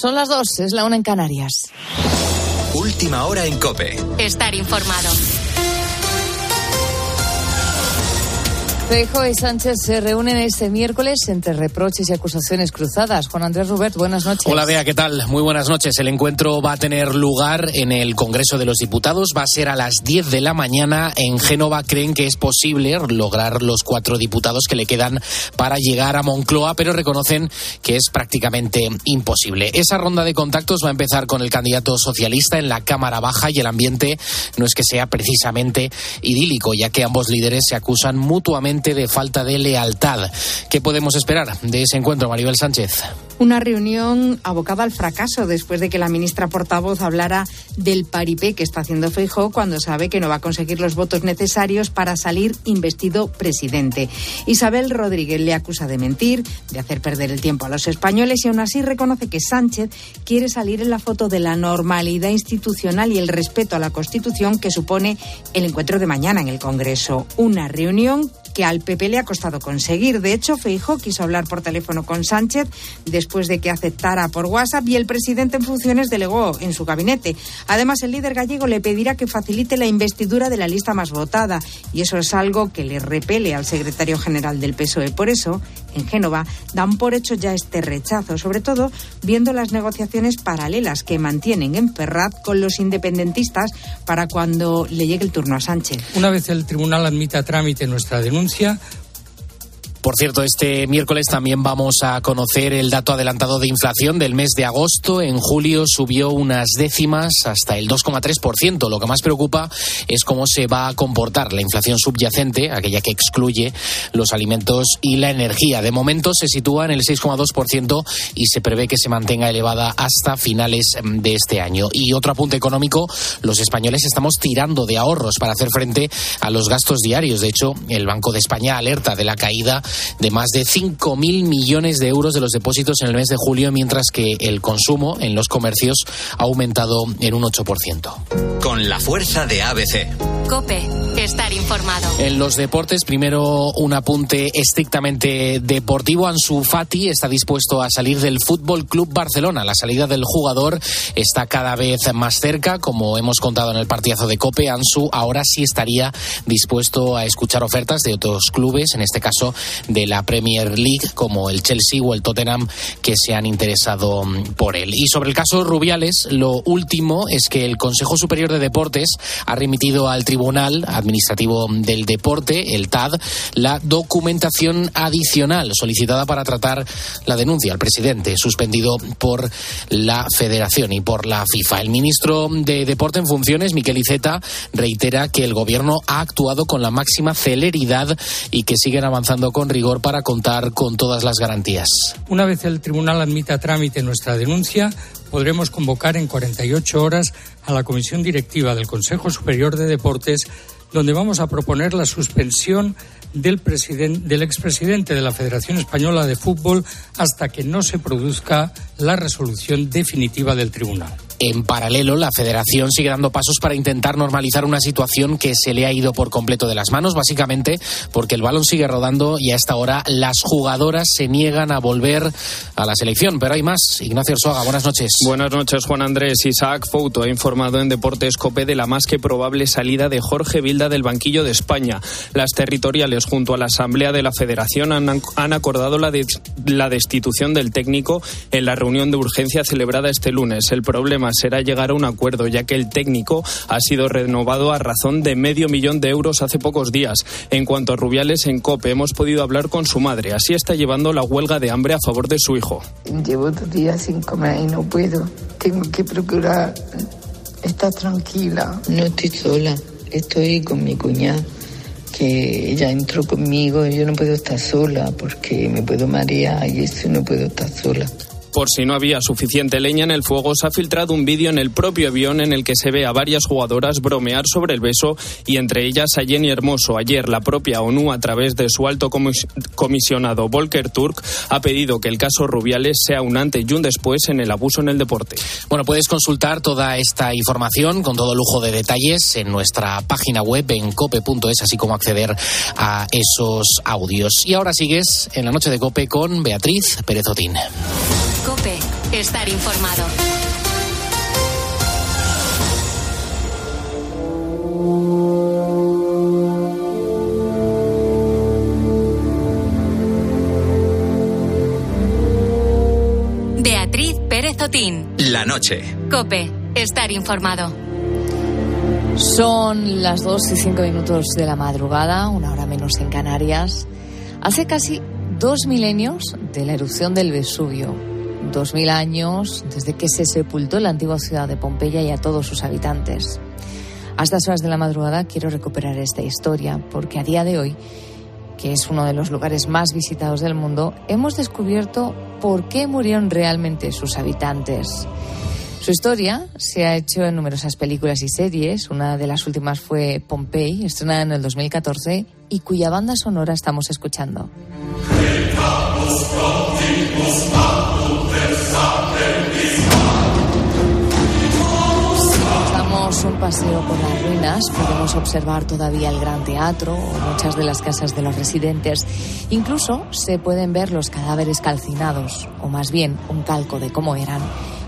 Son las dos, es la una en Canarias. Última hora en Cope. Estar informado. Feijo y Sánchez se reúnen este miércoles entre reproches y acusaciones cruzadas. Juan Andrés Rubert, buenas noches. Hola, Bea, ¿qué tal? Muy buenas noches. El encuentro va a tener lugar en el Congreso de los Diputados. Va a ser a las 10 de la mañana. En Génova creen que es posible lograr los cuatro diputados que le quedan para llegar a Moncloa, pero reconocen que es prácticamente imposible. Esa ronda de contactos va a empezar con el candidato socialista en la Cámara Baja y el ambiente no es que sea precisamente idílico, ya que ambos líderes se acusan mutuamente de falta de lealtad. ¿Qué podemos esperar de ese encuentro, Maribel Sánchez? Una reunión abocada al fracaso después de que la ministra portavoz hablara del paripé que está haciendo Feijóo cuando sabe que no va a conseguir los votos necesarios para salir investido presidente. Isabel Rodríguez le acusa de mentir, de hacer perder el tiempo a los españoles y aún así reconoce que Sánchez quiere salir en la foto de la normalidad institucional y el respeto a la Constitución que supone el encuentro de mañana en el Congreso. Una reunión que al PP le ha costado conseguir. De hecho, Feijóo quiso hablar por teléfono con Sánchez después de que aceptara por WhatsApp y el presidente en funciones delegó en su gabinete. Además, el líder gallego le pedirá que facilite la investidura de la lista más votada y eso es algo que le repele al secretario general del PSOE. Por eso, en Génova dan por hecho ya este rechazo, sobre todo viendo las negociaciones paralelas que mantienen en Ferrat con los independentistas para cuando le llegue el turno a Sánchez. Una vez el tribunal admita trámite nuestra denuncia, por cierto, este miércoles también vamos a conocer el dato adelantado de inflación del mes de agosto. En julio subió unas décimas hasta el 2,3%. Lo que más preocupa es cómo se va a comportar la inflación subyacente, aquella que excluye los alimentos y la energía. De momento se sitúa en el 6,2% y se prevé que se mantenga elevada hasta finales de este año. Y otro apunte económico, los españoles estamos tirando de ahorros para hacer frente a los gastos diarios. De hecho, el Banco de España alerta de la caída de más de 5.000 millones de euros de los depósitos en el mes de julio, mientras que el consumo en los comercios ha aumentado en un 8%. Con la fuerza de ABC. Cope, estar informado. En los deportes, primero un apunte estrictamente deportivo. Ansu Fati está dispuesto a salir del Fútbol Club Barcelona. La salida del jugador está cada vez más cerca, como hemos contado en el partidazo de Cope. Ansu ahora sí estaría dispuesto a escuchar ofertas de otros clubes, en este caso de la Premier League, como el Chelsea o el Tottenham, que se han interesado por él. Y sobre el caso Rubiales, lo último es que el Consejo Superior de Deportes ha remitido al Tribunal Administrativo del Deporte, el TAD, la documentación adicional solicitada para tratar la denuncia al presidente, suspendido por la Federación y por la FIFA. El ministro de Deporte en funciones, Miquel Iceta, reitera que el gobierno ha actuado con la máxima celeridad y que siguen avanzando con rigor para contar con todas las garantías. Una vez el tribunal admita trámite nuestra denuncia, podremos convocar en 48 horas a la Comisión Directiva del Consejo Superior de Deportes, donde vamos a proponer la suspensión del, del expresidente de la Federación Española de Fútbol hasta que no se produzca la resolución definitiva del tribunal. En paralelo, la federación sigue dando pasos para intentar normalizar una situación que se le ha ido por completo de las manos, básicamente porque el balón sigue rodando y a esta hora las jugadoras se niegan a volver a la selección. Pero hay más. Ignacio Orsoga, buenas noches. Buenas noches, Juan Andrés. Isaac Fouto ha informado en Deportes Cope de la más que probable salida de Jorge Vilda del banquillo de España. Las territoriales, junto a la Asamblea de la Federación, han, han acordado la, de, la destitución del técnico en la reunión de urgencia celebrada este lunes. El problema será llegar a un acuerdo, ya que el técnico ha sido renovado a razón de medio millón de euros hace pocos días. En cuanto a Rubiales, en COPE hemos podido hablar con su madre. Así está llevando la huelga de hambre a favor de su hijo. Llevo dos días sin comer y no puedo. Tengo que procurar estar tranquila. No estoy sola, estoy con mi cuñada que ella entró conmigo y yo no puedo estar sola porque me puedo marear y eso no puedo estar sola. Por si no había suficiente leña en el fuego, se ha filtrado un vídeo en el propio avión en el que se ve a varias jugadoras bromear sobre el beso y entre ellas a Jenny Hermoso. Ayer la propia ONU, a través de su alto comisionado Volker Turk, ha pedido que el caso Rubiales sea un antes y un después en el abuso en el deporte. Bueno, puedes consultar toda esta información con todo lujo de detalles en nuestra página web en cope.es, así como acceder a esos audios. Y ahora sigues en la noche de cope con Beatriz Pérez Otín. Cope, estar informado. Beatriz Pérez Otín. La noche. Cope, estar informado. Son las 2 y 5 minutos de la madrugada, una hora menos en Canarias. Hace casi dos milenios de la erupción del Vesubio. Dos mil años desde que se sepultó la antigua ciudad de Pompeya y a todos sus habitantes. A estas horas de la madrugada quiero recuperar esta historia porque a día de hoy, que es uno de los lugares más visitados del mundo, hemos descubierto por qué murieron realmente sus habitantes. Su historia se ha hecho en numerosas películas y series. Una de las últimas fue Pompeii, estrenada en el 2014 y cuya banda sonora estamos escuchando. Damos un paseo por las ruinas, podemos observar todavía el gran teatro o muchas de las casas de los residentes. Incluso se pueden ver los cadáveres calcinados, o más bien un calco de cómo eran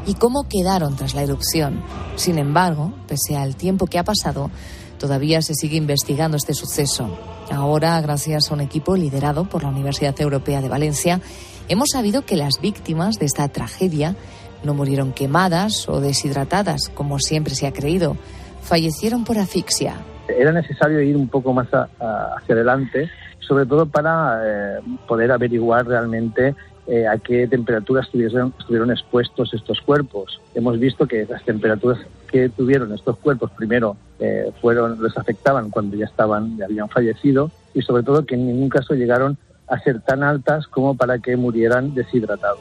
y cómo quedaron tras la erupción. Sin embargo, pese al tiempo que ha pasado, todavía se sigue investigando este suceso. Ahora, gracias a un equipo liderado por la Universidad Europea de Valencia, hemos sabido que las víctimas de esta tragedia no murieron quemadas o deshidratadas, como siempre se ha creído. Fallecieron por asfixia. Era necesario ir un poco más a- a- hacia adelante, sobre todo para eh, poder averiguar realmente eh, a qué temperaturas estuvieron, estuvieron expuestos estos cuerpos. Hemos visto que las temperaturas que tuvieron estos cuerpos primero eh, fueron les afectaban cuando ya estaban ya habían fallecido y sobre todo que en ningún caso llegaron a ser tan altas como para que murieran deshidratados.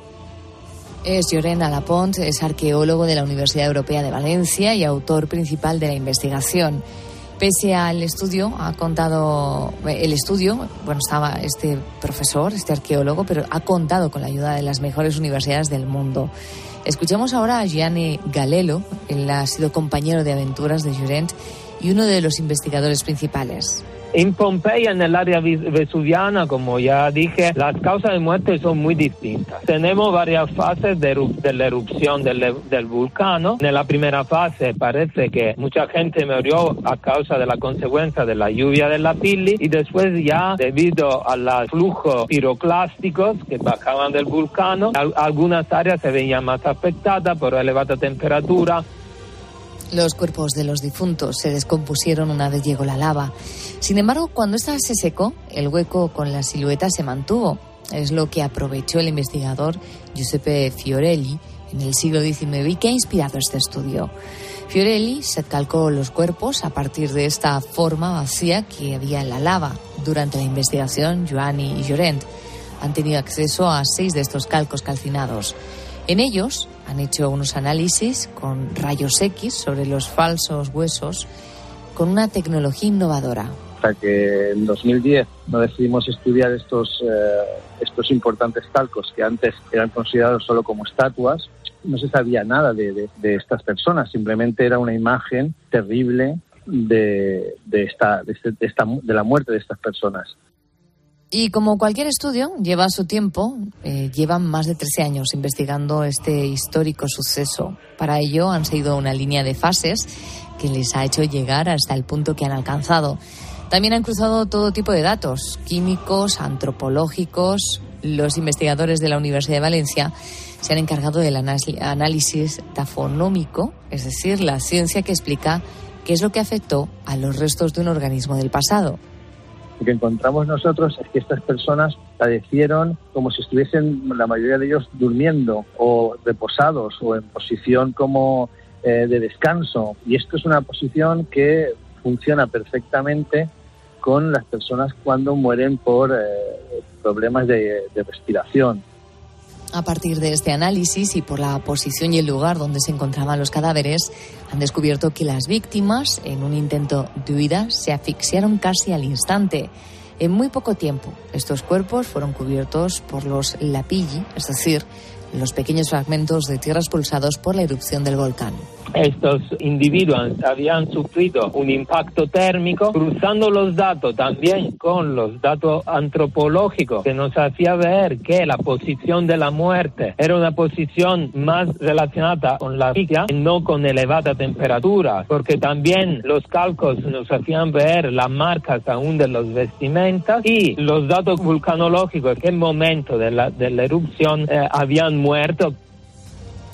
Es Llorena Lapont, es arqueólogo de la Universidad Europea de Valencia y autor principal de la investigación. Pese al estudio, ha contado, el estudio, bueno, estaba este profesor, este arqueólogo, pero ha contado con la ayuda de las mejores universidades del mundo. Escuchemos ahora a Gianni Galelo, él ha sido compañero de aventuras de Llorent y uno de los investigadores principales. En Pompeya, en el área vesuviana, como ya dije, las causas de muerte son muy distintas. Tenemos varias fases de, de la erupción del, del vulcano. En la primera fase parece que mucha gente murió a causa de la consecuencia de la lluvia de la pili y después ya debido a los flujos piroclásticos que bajaban del vulcano, al- algunas áreas se veían más afectadas por elevada temperatura, Los cuerpos de los difuntos se descompusieron una vez llegó la lava. Sin embargo, cuando esta se secó, el hueco con la silueta se mantuvo. Es lo que aprovechó el investigador Giuseppe Fiorelli en el siglo XIX y que ha inspirado este estudio. Fiorelli se calcó los cuerpos a partir de esta forma vacía que había en la lava. Durante la investigación, Giovanni y Llorent han tenido acceso a seis de estos calcos calcinados. En ellos han hecho unos análisis con rayos X sobre los falsos huesos con una tecnología innovadora. hasta que en 2010 no decidimos estudiar estos, eh, estos importantes calcos que antes eran considerados solo como estatuas. No se sabía nada de, de- de estas personas, simplemente era una imagen terrible de, de, esta, de, este- esta, de la muerte de estas personas. Y como cualquier estudio, lleva su tiempo, eh, llevan más de 13 años investigando este histórico suceso. Para ello han seguido una línea de fases que les ha hecho llegar hasta el punto que han alcanzado. También han cruzado todo tipo de datos, químicos, antropológicos. Los investigadores de la Universidad de Valencia se han encargado del análisis tafonómico, es decir, la ciencia que explica qué es lo que afectó a los restos de un organismo del pasado. Lo que encontramos nosotros es que estas personas padecieron como si estuviesen la mayoría de ellos durmiendo o reposados o en posición como eh, de descanso. Y esto es una posición que funciona perfectamente con las personas cuando mueren por eh, problemas de, de respiración. A partir de este análisis y por la posición y el lugar donde se encontraban los cadáveres, han descubierto que las víctimas, en un intento de huida, se asfixiaron casi al instante. En muy poco tiempo, estos cuerpos fueron cubiertos por los lapilli, es decir, los pequeños fragmentos de tierra expulsados por la erupción del volcán. Estos individuos habían sufrido un impacto térmico, cruzando los datos también con los datos antropológicos que nos hacía ver que la posición de la muerte era una posición más relacionada con la vida, no con elevada temperatura, porque también los cálculos nos hacían ver las marcas aún de los vestimentas y los datos vulcanológicos en momento de la, de la erupción eh, habían muerto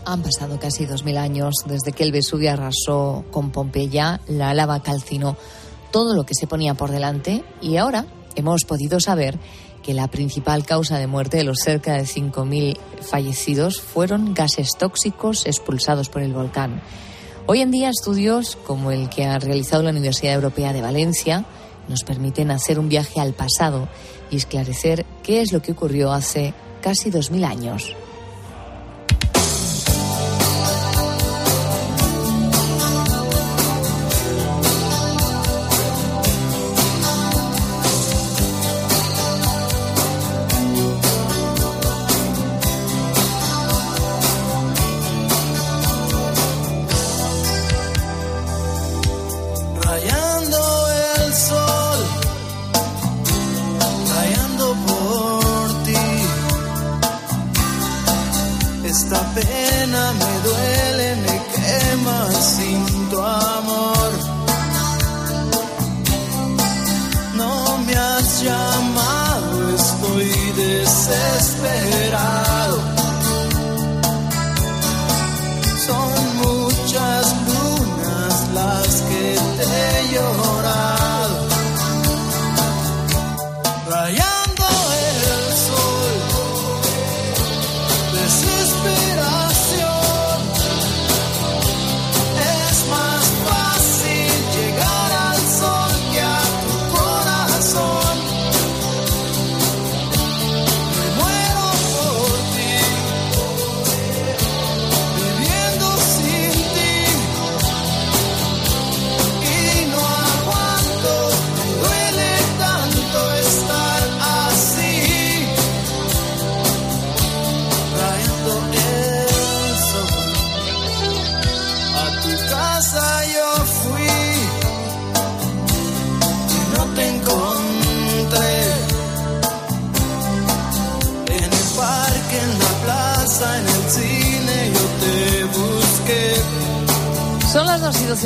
han pasado casi dos mil años desde que el Vesubio arrasó con Pompeya, la lava calcinó todo lo que se ponía por delante y ahora hemos podido saber que la principal causa de muerte de los cerca de 5.000 fallecidos fueron gases tóxicos expulsados por el volcán. Hoy en día estudios como el que ha realizado la Universidad Europea de Valencia nos permiten hacer un viaje al pasado y esclarecer qué es lo que ocurrió hace casi 2.000 años.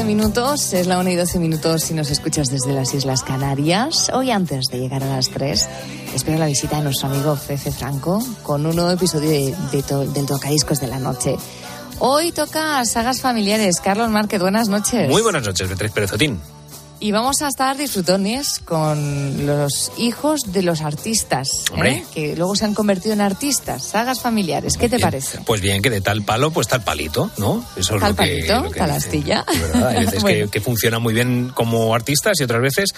Minutos, es la 1 y 12 minutos si nos escuchas desde las Islas Canarias. Hoy antes de llegar a las 3, espero la visita de nuestro amigo Fefe Franco con un nuevo episodio de, del Tocadiscos de la Noche. Hoy toca sagas familiares. Carlos Márquez, buenas noches. Muy buenas noches, Beatriz Perezotín. Y vamos a estar disfrutones con los hijos de los artistas, ¿eh? que luego se han convertido en artistas, sagas familiares. ¿Qué te parece? Pues bien, que de tal palo, pues tal palito, ¿no? Eso es tal lo que, palito, tal astilla. Hay veces que, que funcionan muy bien como artistas y otras veces,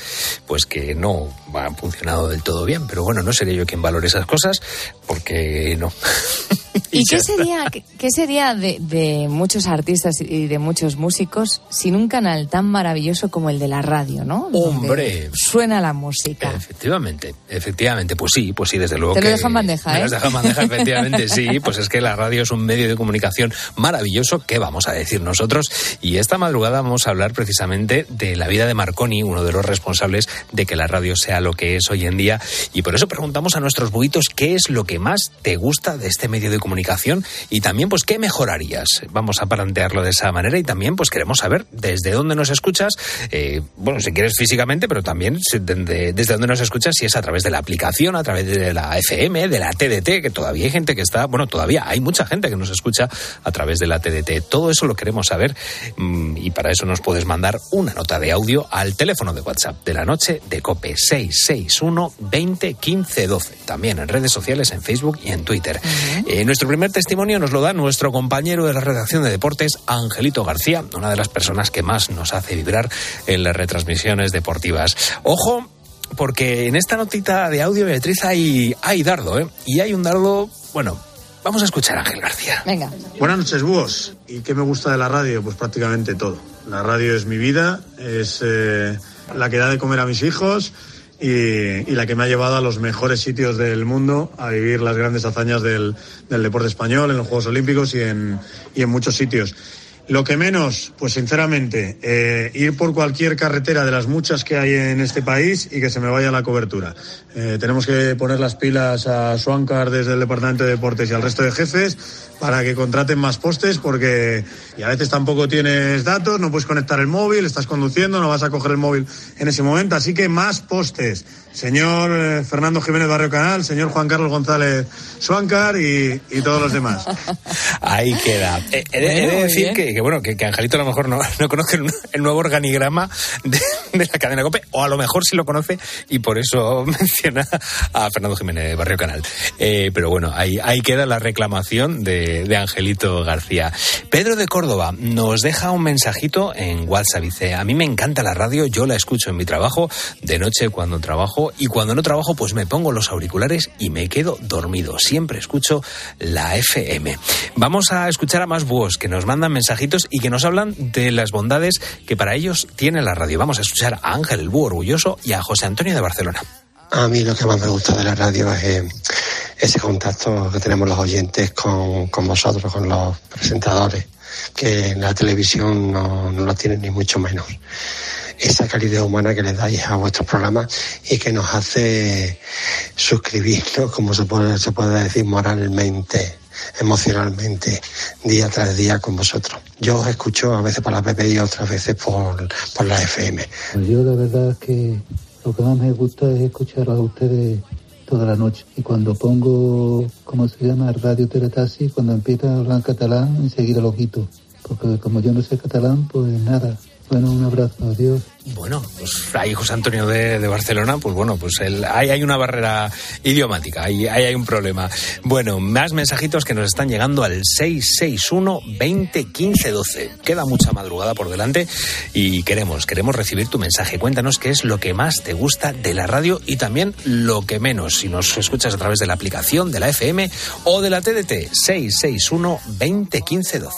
pues que no han funcionado del todo bien. Pero bueno, no seré yo quien valore esas cosas, porque no. ¿Y, qué sería, qué sería de, muchos artistas y de muchos músicos sin un canal tan maravilloso como el de la radio, ¿no? Hombre. suena la música. Efectivamente, efectivamente. Pues sí, pues sí, desde luego. Te lo dejan bandeja, ¿eh? Me dejan bandeja, efectivamente, sí. Pues es que la radio es un medio de comunicación maravilloso. ¿Qué vamos a decir nosotros? Y esta madrugada vamos a hablar precisamente de la vida de Marconi, uno de los responsables de que la radio sea lo que es hoy en día. Y por eso preguntamos a nuestros buitos qué es lo que más te gusta de este medio de comunicación y también pues qué mejorarías. Vamos a plantearlo de esa manera y también pues queremos saber desde dónde nos escuchas, eh, bueno, si quieres físicamente, pero también desde dónde nos escuchas, si es a través de la aplicación, a través de la FM, de la TDT, que todavía hay gente que está, bueno, todavía hay mucha gente que nos escucha a través de la TDT. Todo eso lo queremos saber mm, y para eso nos puedes mandar una nota de audio al teléfono de WhatsApp de la noche de COPE 661 20 15 12. También en redes sociales, en Facebook y en Twitter. Eh, nuestro primer testimonio nos lo da nuestro compañero de la redacción de deportes, Angelito García, una de las personas que más nos hace vibrar en las retransmisiones deportivas. Ojo, porque en esta notita de audio, Beatriz, hay, hay dardo, ¿eh? Y hay un dardo, bueno, vamos a escuchar a Ángel García. Venga. Buenas noches, búhos. ¿Y qué me gusta de la radio? Pues prácticamente todo. La radio es mi vida, es eh, la que da de comer a mis hijos y, la que me ha llevado a los mejores sitios del mundo a vivir las grandes hazañas del, deporte español en los Juegos Olímpicos y en, y en muchos sitios. Lo que menos, pues sinceramente, eh, ir por cualquier carretera de las muchas que hay en este país y que se me vaya la cobertura. Eh, tenemos que poner las pilas a Swankar desde el Departamento de Deportes y al resto de jefes para que contraten más postes porque y a veces tampoco tienes datos, no puedes conectar el móvil, estás conduciendo, no vas a coger el móvil en ese momento, así que más postes. Señor eh, Fernando Jiménez Barrio Canal, señor Juan Carlos González Suáncar y, y todos los demás. Ahí queda. Eh, he, de- he de decir que, que, bueno, que, que Angelito a lo mejor no, no conoce el, el nuevo organigrama de, de la cadena COPE, o a lo mejor sí lo conoce y por eso menciona a Fernando Jiménez Barrio Canal. Eh, pero bueno, ahí, ahí queda la reclamación de, de Angelito García. Pedro de Córdoba nos deja un mensajito en WhatsApp. Dice, a mí me encanta la radio, yo la escucho en mi trabajo, de noche cuando trabajo y cuando no trabajo pues me pongo los auriculares y me quedo dormido. Siempre escucho la FM. Vamos a escuchar a más búhos que nos mandan mensajitos y que nos hablan de las bondades que para ellos tiene la radio. Vamos a escuchar a Ángel el Búho Orgulloso y a José Antonio de Barcelona. A mí lo que más me gusta de la radio es eh, ese contacto que tenemos los oyentes con, con vosotros, con los presentadores, que en la televisión no, no lo tienen ni mucho menos. Esa calidad humana que le dais a vuestros programas y que nos hace suscribirnos, como se puede, se puede decir, moralmente, emocionalmente, día tras día con vosotros. Yo os escucho a veces por la PP y otras veces por, por la FM. Pues yo la verdad que lo que más me gusta es escuchar a ustedes toda la noche. Y cuando pongo, ¿cómo se llama? Radio Teletaxi, cuando empieza a hablar catalán, enseguida lo quito. Porque como yo no sé catalán, pues nada. Bueno, un abrazo, adiós. Bueno, pues ahí José Antonio de, de Barcelona, pues bueno, pues el, ahí hay una barrera idiomática, ahí, ahí hay un problema. Bueno, más mensajitos que nos están llegando al 661 20 15 12. Queda mucha madrugada por delante y queremos, queremos recibir tu mensaje. Cuéntanos qué es lo que más te gusta de la radio y también lo que menos, si nos escuchas a través de la aplicación de la FM o de la TDT 661 20 15 12.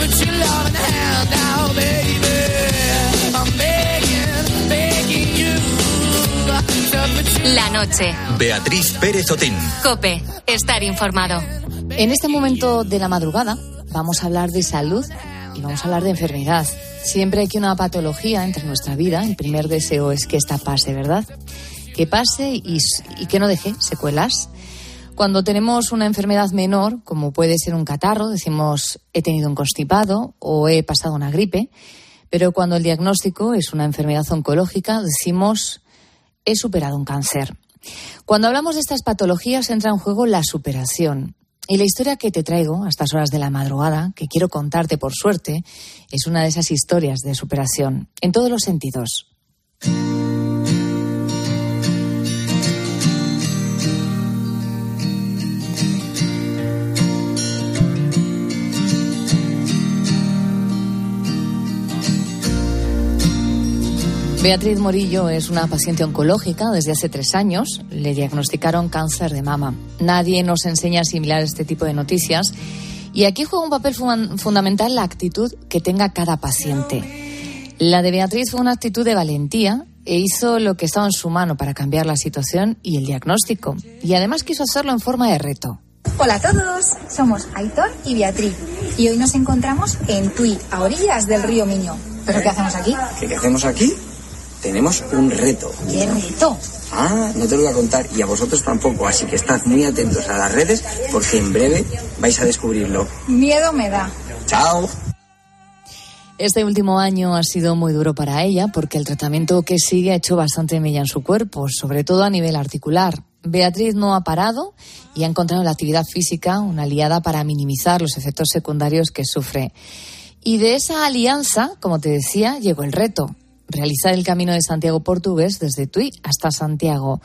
Put your loving hand out, baby. I'm begging, begging you. To put your La noche. Beatriz Pérez Otín. Cope. Estar informado. En este momento de la madrugada vamos a hablar de salud y vamos a hablar de enfermedad. Siempre hay que una patología entre nuestra vida. El primer deseo es que esta pase, ¿verdad? Que pase y, y que no deje secuelas. Cuando tenemos una enfermedad menor, como puede ser un catarro, decimos he tenido un constipado o he pasado una gripe. Pero cuando el diagnóstico es una enfermedad oncológica, decimos he superado un cáncer. Cuando hablamos de estas patologías entra en juego la superación. Y la historia que te traigo a estas horas de la madrugada, que quiero contarte por suerte, es una de esas historias de superación, en todos los sentidos. Beatriz Morillo es una paciente oncológica desde hace tres años. Le diagnosticaron cáncer de mama. Nadie nos enseña a asimilar este tipo de noticias. Y aquí juega un papel fun- fundamental la actitud que tenga cada paciente. La de Beatriz fue una actitud de valentía e hizo lo que estaba en su mano para cambiar la situación y el diagnóstico. Y además quiso hacerlo en forma de reto. Hola a todos, somos Aitor y Beatriz y hoy nos encontramos en Tui, a orillas del río Miño. ¿Pero qué hacemos aquí? ¿Qué, qué hacemos aquí? Tenemos un reto. ¿Qué reto? Ah, no te lo voy a contar y a vosotros tampoco, así que estad muy atentos a las redes porque en breve vais a descubrirlo. Miedo me da. ¡Chao! Este último año ha sido muy duro para ella porque el tratamiento que sigue ha hecho bastante mella en su cuerpo, sobre todo a nivel articular. Beatriz no ha parado y ha encontrado en la actividad física una aliada para minimizar los efectos secundarios que sufre. Y de esa alianza, como te decía, llegó el reto, realizar el camino de Santiago Portugués desde Tui hasta Santiago,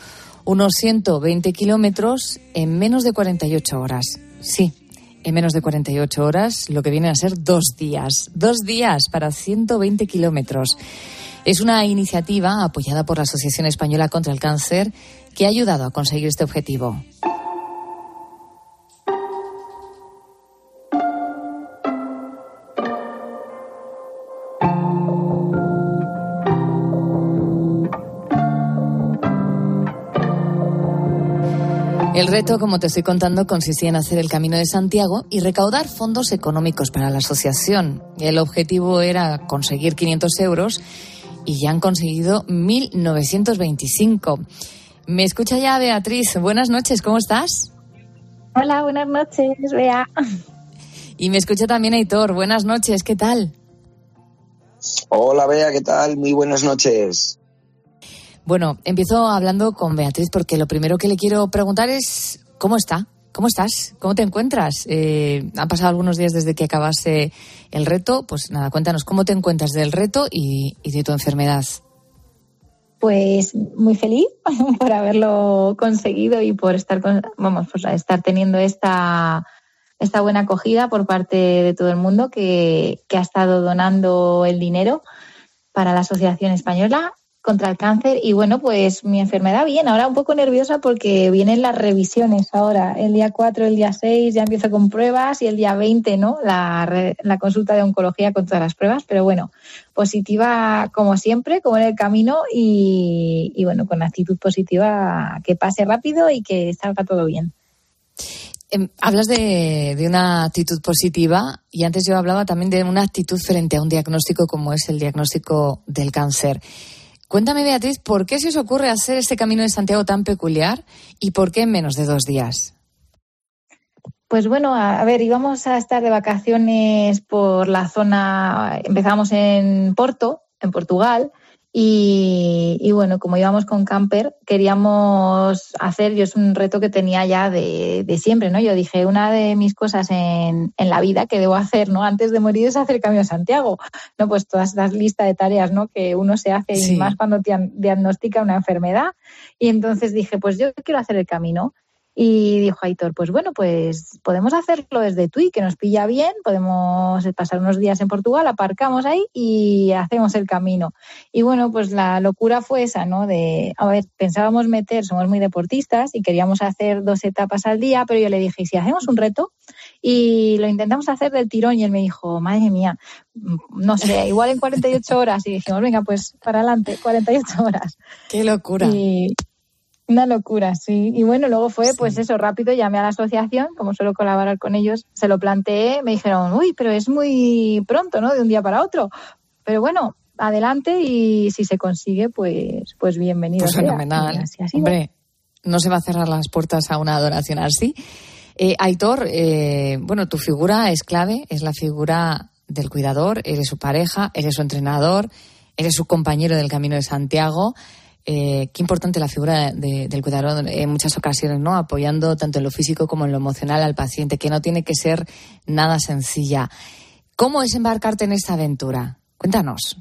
unos 120 kilómetros en menos de 48 horas. Sí, en menos de 48 horas, lo que viene a ser dos días. Dos días para 120 kilómetros. Es una iniciativa apoyada por la Asociación Española contra el Cáncer que ha ayudado a conseguir este objetivo. El reto, como te estoy contando, consistía en hacer el Camino de Santiago y recaudar fondos económicos para la asociación. El objetivo era conseguir 500 euros y ya han conseguido 1.925. Me escucha ya Beatriz. Buenas noches, ¿cómo estás? Hola, buenas noches, Bea. Y me escucha también Aitor. Buenas noches, ¿qué tal? Hola, Bea, ¿qué tal? Muy buenas noches. Bueno, empiezo hablando con Beatriz porque lo primero que le quiero preguntar es cómo está, cómo estás, cómo te encuentras. Eh, han pasado algunos días desde que acabase el reto, pues nada, cuéntanos cómo te encuentras del reto y, de tu enfermedad. Pues muy feliz por haberlo conseguido y por estar, vamos, por estar teniendo esta esta buena acogida por parte de todo el mundo que ha estado donando el dinero para la Asociación Española contra el cáncer y bueno, pues mi enfermedad bien, ahora un poco nerviosa porque vienen las revisiones ahora, el día 4, el día 6 ya empiezo con pruebas y el día 20, ¿no? La, la consulta de oncología con todas las pruebas, pero bueno, positiva como siempre, como en el camino y, bueno, con actitud positiva, que pase rápido y que salga todo bien. Em, hablas de, una actitud positiva y antes yo hablaba también de una actitud frente a un diagnóstico como es el diagnóstico del cáncer. Cuéntame, Beatriz, ¿por qué se os ocurre hacer este camino de Santiago tan peculiar y por qué en menos de dos días? Pues bueno, a, ver, íbamos a estar de vacaciones por la zona, empezamos en Porto, en Portugal, y, bueno, como íbamos con camper, queríamos hacer, yo es un reto que tenía ya de, siempre, ¿no? Yo dije, una de mis cosas en, en, la vida que debo hacer, ¿no? Antes de morir es hacer Camino a Santiago, ¿no? Pues todas las listas de tareas, ¿no? Que uno se hace y más cuando diagnostica una enfermedad. Y entonces dije, pues yo quiero hacer el camino. Y dijo Aitor, pues bueno, pues podemos hacerlo desde Tui, que nos pilla bien, podemos pasar unos días en Portugal, aparcamos ahí y hacemos el camino. Y bueno, pues la locura fue esa, ¿no? De, a ver, pensábamos meter, somos muy deportistas y queríamos hacer dos etapas al día, pero yo le dije, ¿y si hacemos un reto? Y lo intentamos hacer del tirón y él me dijo, madre mía, no sé, igual en 48 horas. Y dijimos, venga, pues para adelante, 48 horas. ¡Qué locura! Y, una locura, sí. Y bueno, luego fue, pues eso, rápido, llamé a la asociación, como suelo colaborar con ellos, se lo planteé, me dijeron, uy, pero es muy pronto, ¿no? De un día para otro. Pero bueno, adelante y si se consigue, pues, pues bienvenido. Pues fenomenal. Hombre, no se va a cerrar las puertas a una adoración así. Eh, Aitor, eh, bueno, tu figura es clave, es la figura del cuidador, eres su pareja, eres su entrenador, eres su compañero del Camino de Santiago. Eh, qué importante la figura del cuidador en muchas ocasiones, ¿no? Apoyando tanto en lo físico como en lo emocional al paciente, que no tiene que ser nada sencilla. ¿Cómo es embarcarte en esta aventura? Cuéntanos.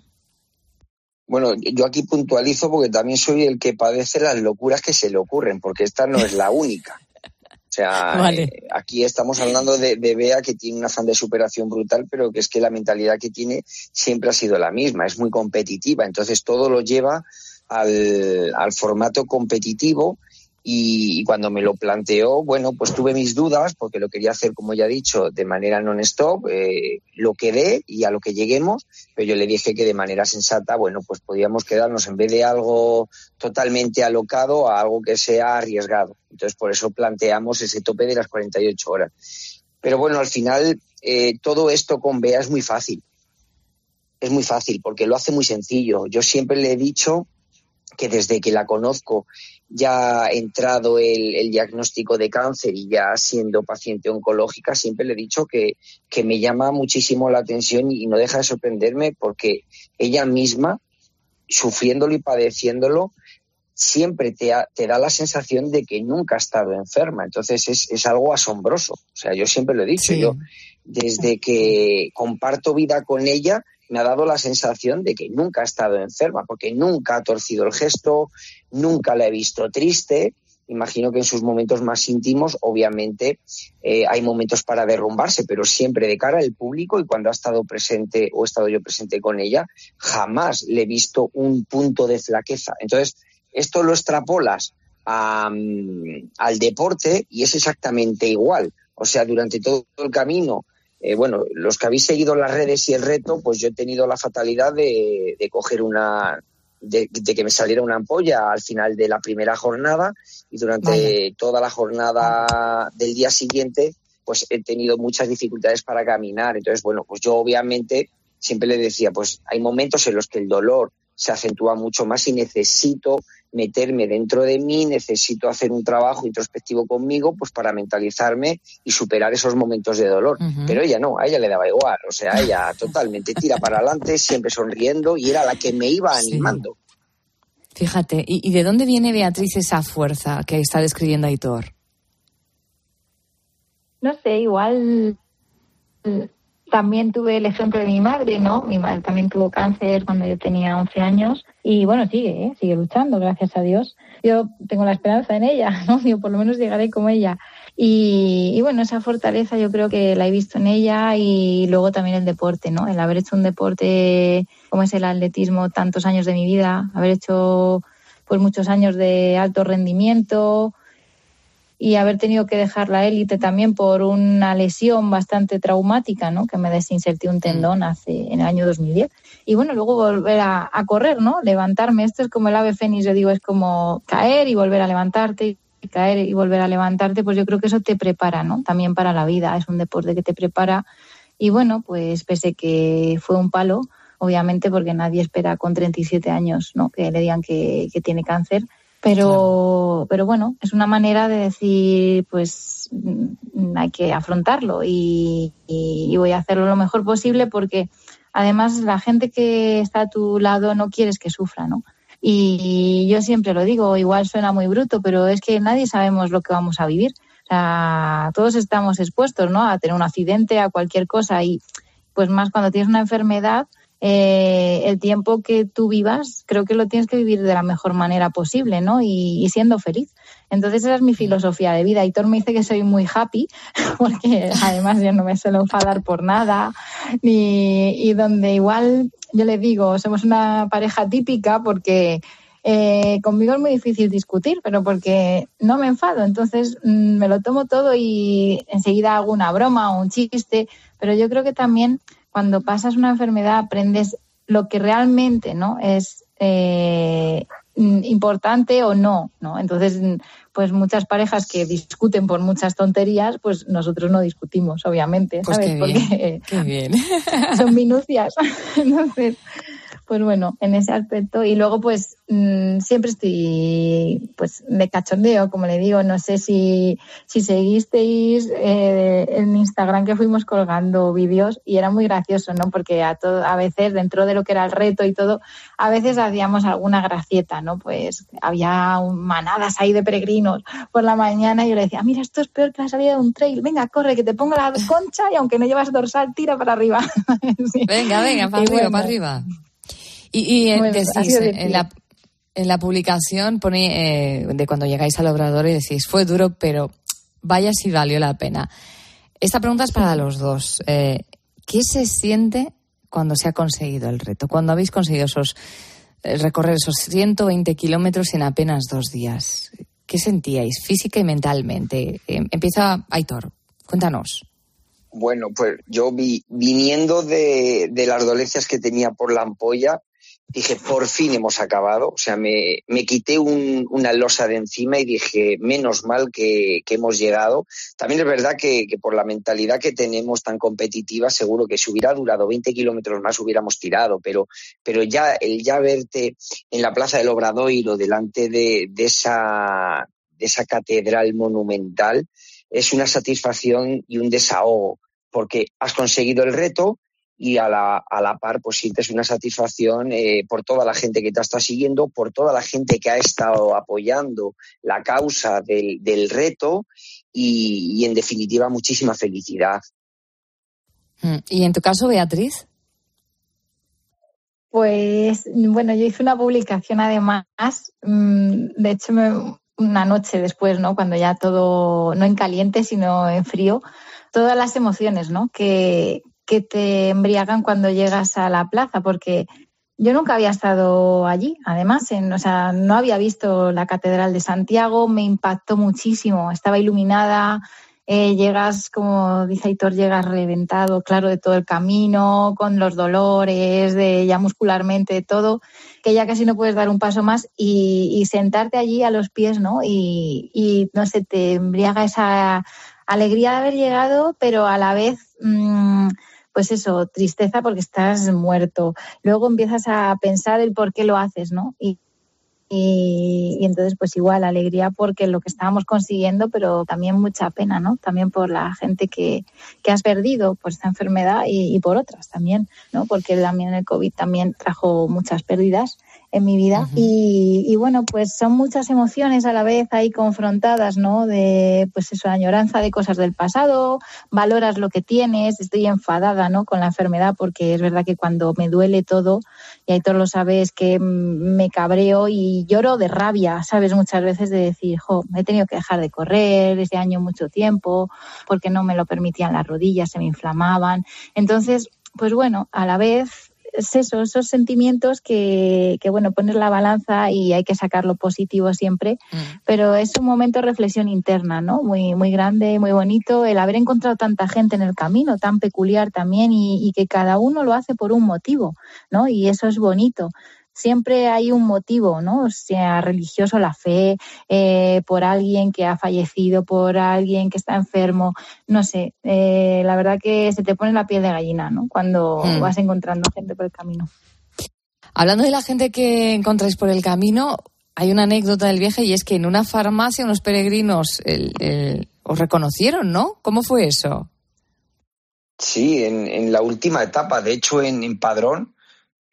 Bueno, yo aquí puntualizo porque también soy el que padece las locuras que se le ocurren, porque esta no es la única. O sea, eh, aquí estamos hablando de, de, Bea que tiene un afán de superación brutal, pero que es que la mentalidad que tiene siempre ha sido la misma, es muy competitiva, entonces todo lo lleva al, formato competitivo y, cuando me lo planteó, bueno, pues tuve mis dudas porque lo quería hacer, como ya he dicho, de manera non-stop, eh, lo quedé y a lo que lleguemos, pero yo le dije que de manera sensata, bueno, pues podíamos quedarnos en vez de algo totalmente alocado a algo que sea arriesgado. Entonces, por eso planteamos ese tope de las 48 horas. Pero bueno, al final, eh, todo esto con Bea es muy fácil. Es muy fácil porque lo hace muy sencillo. Yo siempre le he dicho que desde que la conozco ya ha entrado el, diagnóstico de cáncer y ya siendo paciente oncológica, siempre le he dicho que, me llama muchísimo la atención y no deja de sorprenderme porque ella misma, sufriéndolo y padeciéndolo, siempre te, te da la sensación de que nunca ha estado enferma. Entonces es, es algo asombroso. O sea, yo siempre lo he dicho, yo desde que comparto vida con ella, me ha dado la sensación de que nunca ha estado enferma, porque nunca ha torcido el gesto, nunca la he visto triste imagino que en sus momentos más íntimos, obviamente, eh, hay momentos para derrumbarse, pero siempre de cara al público y cuando ha estado presente o he estado yo presente con ella, jamás le he visto un punto de flaqueza. Entonces, esto lo extrapolas al deporte y es exactamente igual. O sea, durante todo el camino, eh, bueno, los que habéis seguido las redes y el reto, pues yo he tenido la fatalidad de coger una, de, que me saliera una ampolla al final de la primera jornada y durante toda la jornada del día siguiente pues he tenido muchas dificultades para caminar. Entonces, bueno, pues yo obviamente siempre le decía, pues hay momentos en los que el dolor se acentúa mucho más y necesito meterme dentro de mí, necesito hacer un trabajo introspectivo conmigo, pues para mentalizarme y superar esos momentos de dolor. Pero ella no, a ella le daba igual, o sea, ella totalmente tira para adelante, siempre sonriendo y era la que me iba animando. Fíjate, ¿y, de dónde viene Beatriz esa fuerza que está describiendo Aitor? No sé, igual también tuve el ejemplo de mi madre, ¿no? Mi madre también tuvo cáncer cuando yo tenía 11 años y bueno, sigue, ¿eh? sigue luchando, gracias a Dios. Yo tengo la esperanza en ella, ¿no? Yo por lo menos llegaré como ella. Y, bueno, esa fortaleza yo creo que la he visto en ella y luego también el deporte, ¿no? El haber hecho un deporte como es el atletismo tantos años de mi vida, haber hecho pues muchos años de alto rendimiento, y haber tenido que dejar la élite también por una lesión bastante traumática, ¿no? Que me desinserté un tendón mm. hace en el año 2010. Y bueno, luego volver a, correr, ¿no? Levantarme. Esto es como el ave fénix, yo digo, es como caer y volver a levantarte, caer y volver a levantarte. Pues yo creo que eso te prepara, ¿no? También para la vida. Es un deporte que te prepara. Y bueno, pues pese que fue un palo, obviamente, porque nadie espera con 37 años, ¿no? Que le digan que, que tiene cáncer pero, pero bueno, es una manera de decir, pues mm, hay que afrontarlo y, voy a hacerlo lo mejor posible porque además la gente que está a tu lado no quieres que sufra, ¿no? Y yo siempre lo digo, igual suena muy bruto, pero es que nadie sabemos lo que vamos a vivir. O sea, todos estamos expuestos, ¿no? A tener un accidente, a cualquier cosa y pues más cuando tienes una enfermedad, eh, el tiempo que tú vivas, creo que lo tienes que vivir de la mejor manera posible, ¿no? Y, siendo feliz. Entonces esa es mi filosofía de vida. Y Thor me dice que soy muy happy, porque además yo no me suelo enfadar por nada, ni, y donde igual yo le digo, somos una pareja típica porque eh, conmigo es muy difícil discutir, pero porque no me enfado. Entonces mm, me lo tomo todo y enseguida hago una broma o un chiste, pero yo creo que también cuando pasas una enfermedad aprendes lo que realmente no es eh, importante o no, ¿no? Entonces, pues muchas parejas que discuten por muchas tonterías, pues nosotros no discutimos, obviamente, pues ¿sabes? Porque qué bien. son minucias. Entonces, pues bueno, en ese aspecto. Y luego, pues mm, siempre estoy pues de cachondeo, como le digo. No sé si, si seguisteis eh, en Instagram que fuimos colgando vídeos y era muy gracioso, ¿no? Porque a, todo, a veces, dentro de lo que era el reto y todo, a veces hacíamos alguna gracieta, ¿no? Pues había manadas ahí de peregrinos por la mañana y yo le decía, mira, esto es peor que la salida de un trail. Venga, corre, que te pongo la concha y aunque no llevas dorsal, tira para arriba. Venga, venga, para arriba, para arriba. Y, en, la, en la publicación pone eh, de cuando llegáis al obrador y decís, fue duro, pero vaya si valió la pena. Esta pregunta es para los dos. Eh, ¿Qué se siente cuando se ha conseguido el reto? Cuando habéis conseguido esos eh, recorrer esos 120 kilómetros en apenas dos días. ¿Qué sentíais física y mentalmente? empieza Aitor, cuéntanos. Bueno, pues yo vi, viniendo de, de, las dolencias que tenía por la ampolla, dije, por fin hemos acabado. O sea, me, me quité un, una losa de encima y dije, menos mal que, que hemos llegado. También es verdad que, que, por la mentalidad que tenemos tan competitiva, seguro que si hubiera durado 20 kilómetros más hubiéramos tirado, pero, pero ya el ya verte en la Plaza del Obradoiro delante de, de, esa, de esa catedral monumental es una satisfacción y un desahogo, porque has conseguido el reto, y a la, a la par pues sientes una satisfacción eh, por toda la gente que te está siguiendo, por toda la gente que ha estado apoyando la causa del, del reto y, y, en definitiva muchísima felicidad. Mm, ¿Y en tu caso, Beatriz? Pues bueno, yo hice una publicación además, mm, de hecho me, una noche después, ¿no? Cuando ya todo, no en caliente, sino en frío, todas las emociones, ¿no? Que, que te embriagan cuando llegas a la plaza, porque yo nunca había estado allí, además, en, o sea, no había visto la Catedral de Santiago, me impactó muchísimo, estaba iluminada, eh, llegas, como dice Aitor, llegas reventado, claro, de todo el camino, con los dolores, de ya muscularmente, todo, que ya casi no puedes dar un paso más y, sentarte allí a los pies, ¿no? Y, no sé, te embriaga esa alegría de haber llegado, pero a la vez... Mmm, pues eso, tristeza porque estás muerto. Luego empiezas a pensar el por qué lo haces, ¿no? Y, y, entonces, pues igual, alegría porque lo que estábamos consiguiendo, pero también mucha pena, ¿no? También por la gente que, que has perdido por esta enfermedad y, y, por otras también, ¿no? Porque también el COVID también trajo muchas pérdidas en mi vida. y, y, bueno, pues son muchas emociones a la vez ahí confrontadas, ¿no? De, pues eso, añoranza de cosas del pasado, valoras lo que tienes, estoy enfadada, ¿no? Con la enfermedad, porque es verdad que cuando me duele todo, y ahí todos lo sabes, que me cabreo y lloro de rabia, ¿sabes? Muchas veces de decir, jo, he tenido que dejar de correr este año mucho tiempo, porque no me lo permitían las rodillas, se me inflamaban. Entonces, pues bueno, a la vez es eso, esos sentimientos que, que, bueno, poner la balanza y hay que sacar lo positivo siempre, mm. pero es un momento de reflexión interna, ¿no? Muy, muy grande, muy bonito, el haber encontrado tanta gente en el camino, tan peculiar también, y, y que cada uno lo hace por un motivo, ¿no? Y eso es bonito siempre hay un motivo, ¿no? Sea religioso, la fe, eh, por alguien que ha fallecido, por alguien que está enfermo, no sé. Eh, la verdad que se te pone la piel de gallina, ¿no? Cuando hmm. vas encontrando gente por el camino. Hablando de la gente que encontráis por el camino, hay una anécdota del viaje y es que en una farmacia unos peregrinos os reconocieron, ¿no? ¿Cómo fue eso? Sí, en, la última etapa. De hecho, en Padrón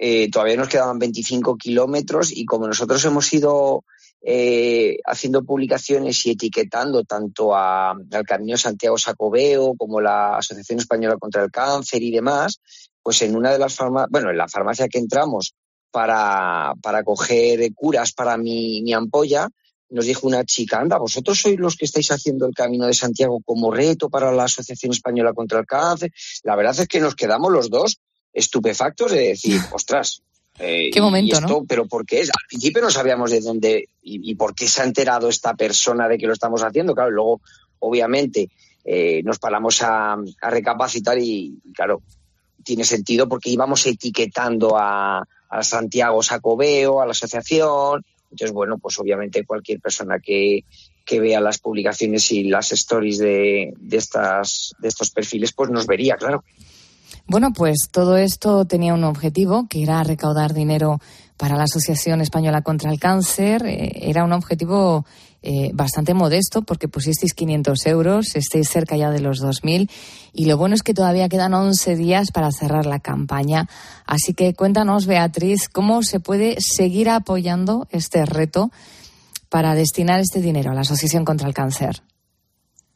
eh, todavía nos quedaban 25 kilómetros y como nosotros hemos ido eh, haciendo publicaciones y etiquetando tanto al Camino Santiago Sacobeo como la Asociación Española contra el Cáncer y demás, pues en una de las farmacias, bueno, en la farmacia que entramos para, para coger curas para mi, mi ampolla, nos dijo una chica, anda, vosotros sois los que estáis haciendo el Camino de Santiago como reto para la Asociación Española contra el Cáncer. La verdad es que nos quedamos los dos estupefactos de decir, ostras. Eh, qué momento, ¿no? Pero ¿por qué es? Al principio no sabíamos de dónde y, por qué se ha enterado esta persona de que lo estamos haciendo. Claro, luego, obviamente, eh, nos paramos a, recapacitar y, claro, tiene sentido porque íbamos etiquetando a, a Santiago Sacobeo, a la asociación. Entonces, bueno, pues obviamente cualquier persona que, que vea las publicaciones y las stories de, de, estas, de estos perfiles, pues nos vería, claro. Bueno, pues todo esto tenía un objetivo, que era recaudar dinero para la Asociación Española contra el Cáncer. Eh, era un objetivo eh, bastante modesto porque pusisteis 500 euros, estáis cerca ya de los 2.000 y lo bueno es que todavía quedan 11 días para cerrar la campaña. Así que cuéntanos, Beatriz, cómo se puede seguir apoyando este reto para destinar este dinero a la Asociación contra el Cáncer.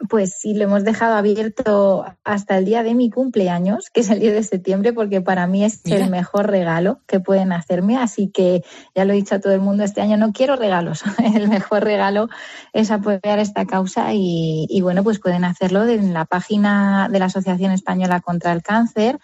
Pues sí, lo hemos dejado abierto hasta el día de mi cumpleaños, que es el 10 de septiembre, porque para mí es el mejor regalo que pueden hacerme. Así que ya lo he dicho a todo el mundo, este año no quiero regalos. El mejor regalo es apoyar esta causa y, y bueno, pues pueden hacerlo en la página de la Asociación Española contra el Cáncer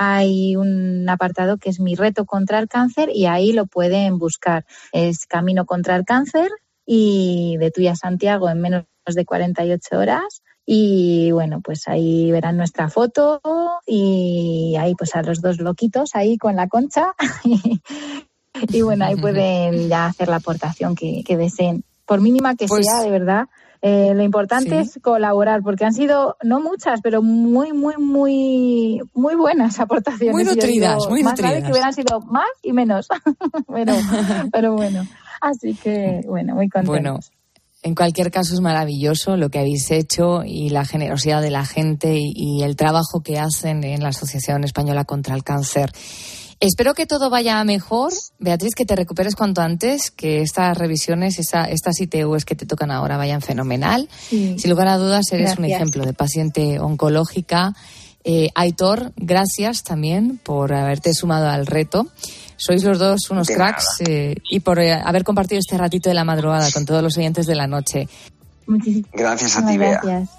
hay un apartado que es mi reto contra el cáncer y ahí lo pueden buscar. Es Camino contra el cáncer y de tuya Santiago en menos de 48 horas. Y bueno, pues ahí verán nuestra foto y ahí pues a los dos loquitos ahí con la concha. y bueno, ahí pueden ya hacer la aportación que, deseen. Por mínima que pues sea, de verdad. Eh, lo importante es colaborar, porque han sido no muchas, pero muy, muy, muy, muy buenas aportaciones. Muy nutridas, muy más nutridas. que hubieran sido más y menos, pero, pero bueno. Así que, bueno, muy contentos. Bueno. En cualquier caso es maravilloso lo que habéis hecho y la generosidad de la gente y, el trabajo que hacen en la Asociación Española contra el Cáncer. Espero que todo vaya mejor. Beatriz, que te recuperes cuanto antes, que estas revisiones, esa, estas ITUs que te tocan ahora vayan fenomenal. Sin lugar a dudas, eres un ejemplo de paciente oncológica Eh, Aitor, gracias también por haberte sumado al reto. Sois los dos unos cracks eh, y por eh, haber compartido este ratito de la madrugada con todos los oyentes de la noche. Muchísimas gracias a ti, Bea. Gracias.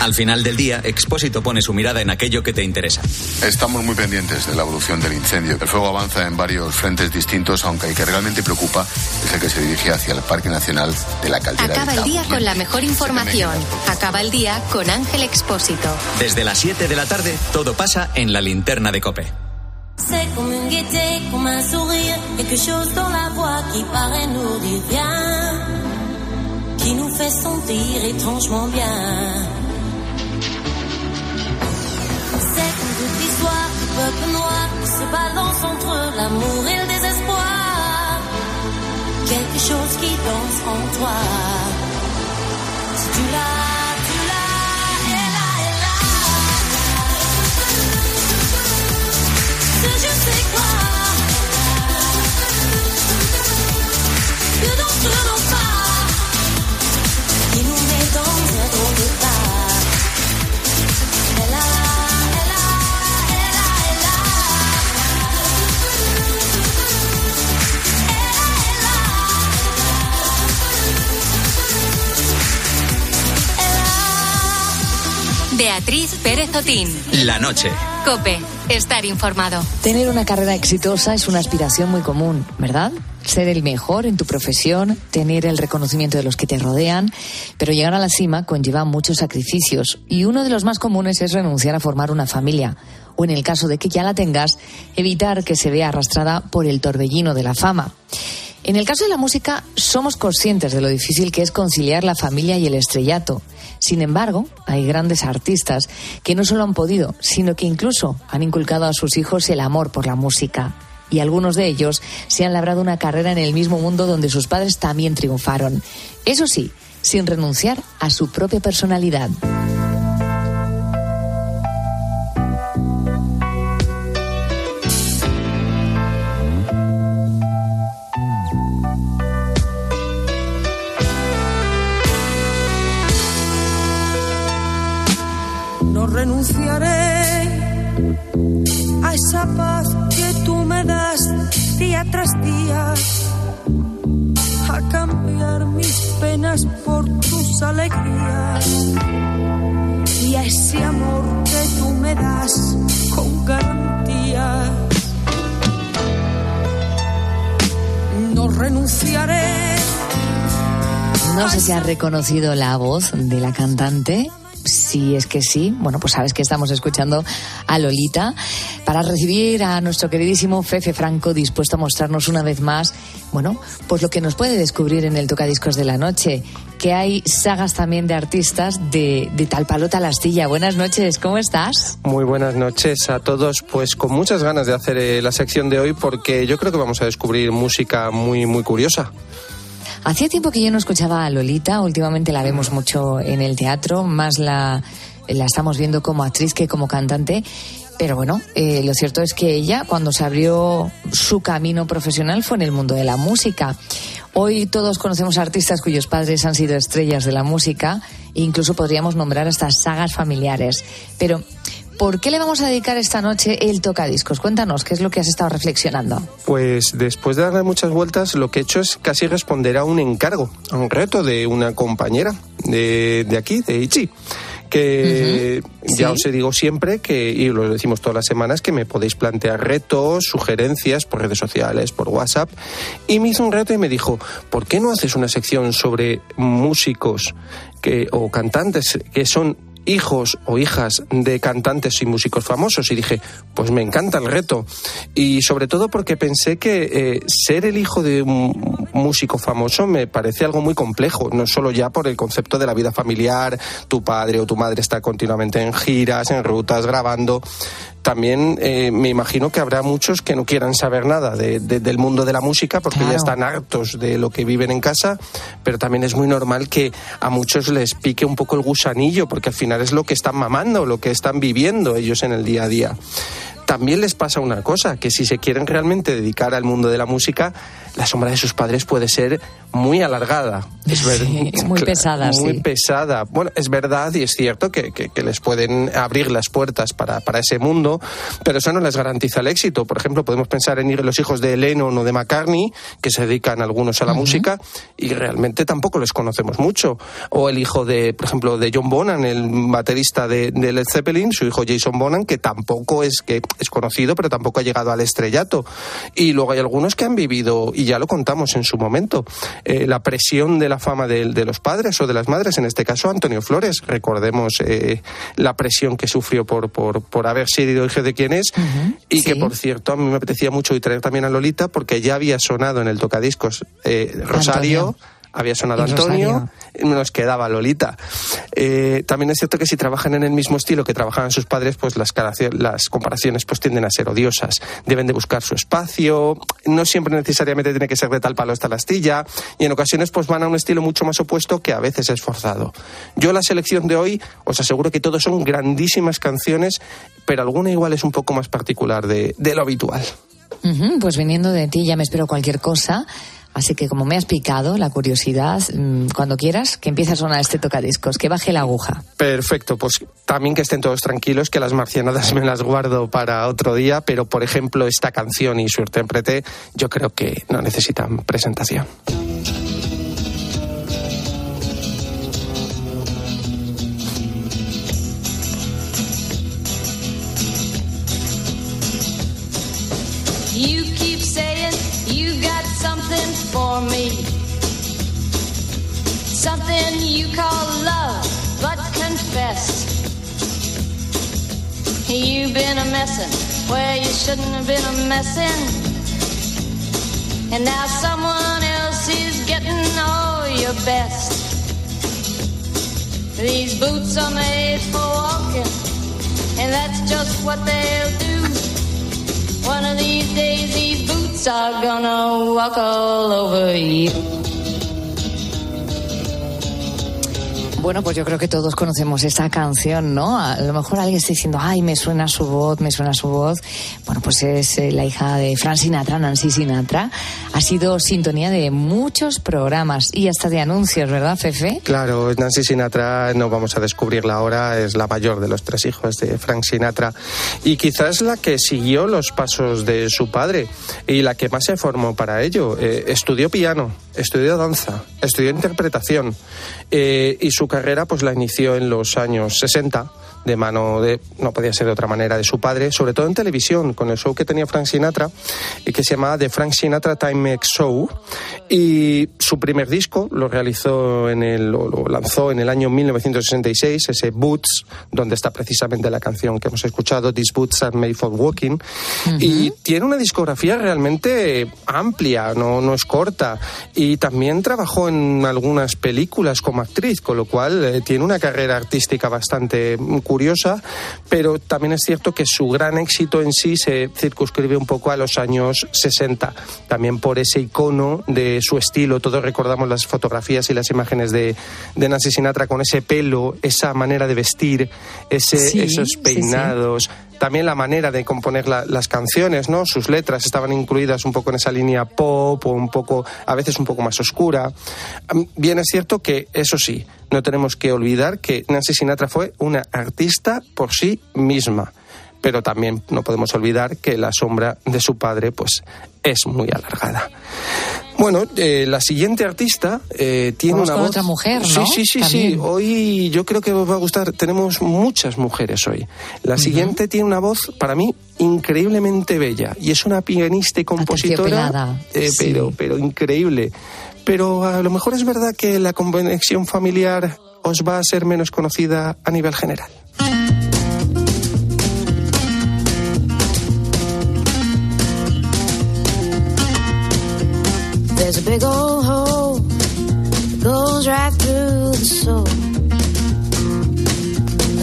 Al final del día, Expósito pone su mirada en aquello que te interesa. Estamos muy pendientes de la evolución del incendio. El fuego avanza en varios frentes distintos, aunque el que realmente preocupa es el que se dirige hacia el Parque Nacional de la Caldera. Acaba el día con la mejor información. Acaba el día con Ángel Expósito. Desde las 7 de la tarde, todo pasa en la linterna de cope. C'est comme une gaieté, comme un sourire, quelque chose dans la voix qui paraît nous dire bien, qui nous fait sentir étrangement bien. Noir se balance entre l'amour et le désespoir. Quelque chose qui danse en toi. Si tu l'as, tu l'as, Que d'entre nos pas Qui nous met dans un drôle de Beatriz Pérez Otín. La noche. Cope. Estar informado. Tener una carrera exitosa es una aspiración muy común, ¿verdad? Ser el mejor en tu profesión, tener el reconocimiento de los que te rodean, pero llegar a la cima conlleva muchos sacrificios y uno de los más comunes es renunciar a formar una familia o en el caso de que ya la tengas, evitar que se vea arrastrada por el torbellino de la fama. En el caso de la música, somos conscientes de lo difícil que es conciliar la familia y el estrellato. Sin embargo, hay grandes artistas que no solo han podido, sino que incluso han inculcado a sus hijos el amor por la música. Y algunos de ellos se han labrado una carrera en el mismo mundo donde sus padres también triunfaron. Eso sí, sin renunciar a su propia personalidad. Renunciaré a esa paz que tú me das día tras día, a cambiar mis penas por tus alegrías y a ese amor que tú me das con garantía. No renunciaré. No sé si has reconocido la voz de la cantante. Si es que sí, bueno, pues sabes que estamos escuchando a Lolita para recibir a nuestro queridísimo Fefe Franco dispuesto a mostrarnos una vez más, bueno, pues lo que nos puede descubrir en el Tocadiscos de la Noche, que hay sagas también de artistas de, de tal palo tal astilla. Buenas noches, ¿cómo estás? Muy buenas noches a todos. Pues con muchas ganas de hacer eh, la sección de hoy porque yo creo que vamos a descubrir música muy, muy curiosa. Hacía tiempo que yo no escuchaba a Lolita, últimamente la vemos mucho en el teatro, más la, la estamos viendo como actriz que como cantante. Pero bueno, eh, lo cierto es que ella, cuando se abrió su camino profesional, fue en el mundo de la música. Hoy todos conocemos artistas cuyos padres han sido estrellas de la música, e incluso podríamos nombrar hasta sagas familiares. Pero, ¿por qué le vamos a dedicar esta noche el tocadiscos? Cuéntanos, ¿qué es lo que has estado reflexionando? Pues después de darle muchas vueltas, lo que he hecho es casi responder a un encargo, a un reto de una compañera de, de aquí, de Ichi que ya sí. os digo siempre que, y lo decimos todas las semanas, que me podéis plantear retos, sugerencias por redes sociales, por WhatsApp. Y me hizo un reto y me dijo, ¿por qué no haces una sección sobre músicos que, o cantantes que son hijos o hijas de cantantes y músicos famosos y dije, pues me encanta el reto. Y sobre todo porque pensé que eh, ser el hijo de un músico famoso me parece algo muy complejo, no solo ya por el concepto de la vida familiar, tu padre o tu madre está continuamente en giras, en rutas, grabando, también eh, me imagino que habrá muchos que no quieran saber nada del mundo de la música porque ya están hartos de lo que viven en casa, pero también es muy normal que a muchos les pique un poco el gusanillo porque al final es lo que están mamando, lo que están viviendo ellos en el día a día. También les pasa una cosa, que si se quieren realmente dedicar al mundo de la música, la sombra de sus padres puede ser muy alargada. Es muy pesada. Muy pesada. Bueno, es verdad y es cierto que, les pueden abrir las puertas para, ese mundo, pero eso no les garantiza el éxito. Por ejemplo, podemos pensar en los hijos de Lennon o de McCartney, que se dedican algunos a la música, y realmente tampoco les conocemos mucho. O el hijo de, por ejemplo, de John Bonham, el baterista de, de Led Zeppelin, su hijo Jason Bonham, que tampoco es que es conocido, pero tampoco ha llegado al estrellato. Y luego hay algunos que han vivido, y ya lo contamos en su momento, eh, la presión de la fama de, los padres o de las madres, en este caso Antonio Flores. Recordemos eh, la presión que sufrió por, por, por haber sido hijo de quién es, y que por cierto a mí me apetecía mucho y traer también a Lolita porque ya había sonado en el tocadiscos eh, Rosario había sonado Antonio, nos quedaba Lolita. Eh, también es cierto que si trabajan en el mismo estilo que trabajaban sus padres, pues las, las comparaciones pues tienden a ser odiosas. Deben de buscar su espacio, no siempre necesariamente tiene que ser de tal palo esta la astilla, y en ocasiones pues van a un estilo mucho más opuesto que a veces es forzado. Yo la selección de hoy os aseguro que todos son grandísimas canciones, pero alguna igual es un poco más particular de, lo habitual. pues viniendo de ti ya me espero cualquier cosa. Así que como me has picado la curiosidad, mm, cuando quieras que empiece a sonar este tocadiscos, que baje la aguja. Perfecto, pues también que estén todos tranquilos, que las marcianadas me las guardo para otro día, pero por ejemplo esta canción y su intérprete yo creo que no necesitan presentación. You've been a messin' where you shouldn't have been a messin'. And now someone else is getting all your best. These boots are made for walking, and that's just what they'll do. One of these days, these boots are gonna walk all over you. Bueno, pues yo creo que todos conocemos esta canción, ¿no? A lo mejor alguien está diciendo, ay, me suena su voz, me suena su voz. Bueno, pues es eh, la hija de Fran Sinatra, Nancy Sinatra. Ha sido sintonía de muchos programas y hasta de anuncios, ¿verdad, Fefe? Claro, Nancy Sinatra, no vamos a descubrirla ahora, es la mayor de los tres hijos de Frank Sinatra. Y quizás la que siguió los pasos de su padre y la que más se formó para ello. Eh, estudió piano, estudió danza, estudió interpretación eh, y su carrera pues la inició en los años 60 de mano de, no podía ser de otra manera, de su padre, sobre todo en televisión, con el show que tenía Frank Sinatra, y que se llamaba The Frank Sinatra Time X Show. Y su primer disco lo realizó en el, lo lanzó en el año 1966, ese Boots, donde está precisamente la canción que hemos escuchado, These Boots Are Made for Walking. Y tiene una discografía realmente amplia, no, no es corta. Y también trabajó en algunas películas como actriz, con lo cual eh, tiene una carrera artística bastante curiosa, pero también es cierto que su gran éxito en sí se circunscribe un poco a los años 60, también por ese icono de su estilo. Todos recordamos las fotografías y las imágenes de, de Nancy Sinatra con ese pelo, esa manera de vestir, ese, esos peinados. También la manera de componer las canciones, ¿no? Sus letras estaban incluidas un poco en esa línea pop o un poco, a veces un poco más oscura. Bien es cierto que, eso sí, no tenemos que olvidar que Nancy Sinatra fue una artista por sí misma. Pero también no podemos olvidar que la sombra de su padre pues es muy alargada. Bueno, eh, la siguiente artista eh, tiene una voz. otra mujer, ¿no? Sí, sí, sí, sí. Hoy yo creo que os va a gustar. Tenemos muchas mujeres hoy. La siguiente tiene una voz para mí increíblemente bella y es una pianista y compositora, eh, pero, pero increíble pero a lo mejor es verdad que la conexión familiar os va a ser menos conocida a nivel general. There's a big old hole that goes right through the soul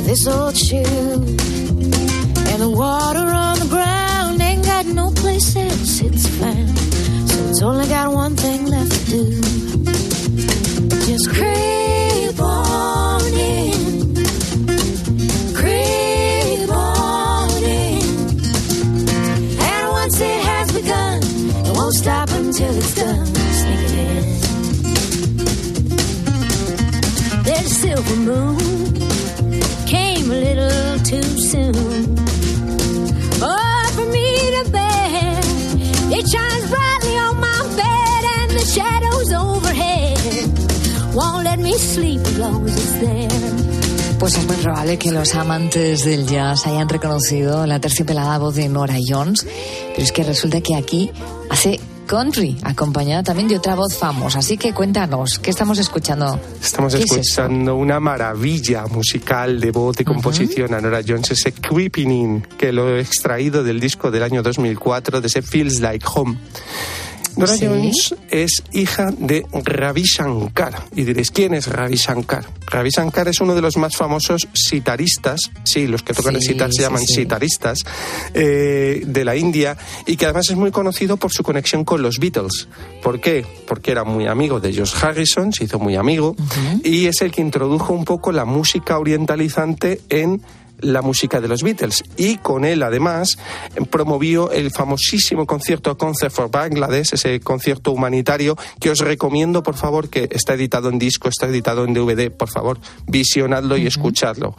this old shoe. And the water on the ground ain't got no place else it's found. So it's only got one thing left to do. Just creep until it's done. Silver moon. Came a little too soon. Oh. It shines brightly on my bed and the shadows overhead won't let me sleep as long as it's there. Pues es muy probable que los amantes del jazz hayan reconocido la terciopelada voz de Nora Jones, pero es que resulta que aquí hace country, acompañada también de otra voz famosa. Así que cuéntanos, ¿qué estamos escuchando? Estamos ¿Qué es escuchando una maravilla musical de voz y composición a Nora Jones, ese Creeping In, que lo he extraído del disco del año 2004, de ese Feels Like Home. Nora Sí. Jones es hija de Ravi Shankar. Y diréis, ¿quién es Ravi Shankar? Ravi Shankar es uno de los más famosos sitaristas, sí, los que tocan el sitar se llaman sí. sitaristas, eh, de la India y que además es muy conocido por su conexión con los Beatles. ¿Por qué? Porque era muy amigo de George Harrison, se hizo muy amigo, y es el que introdujo un poco la música orientalizante en la música de los Beatles y con él además promovió el famosísimo concierto Concert for Bangladesh, ese concierto humanitario que os recomiendo por favor que está editado en disco, está editado en DVD, por favor visionadlo y escuchadlo.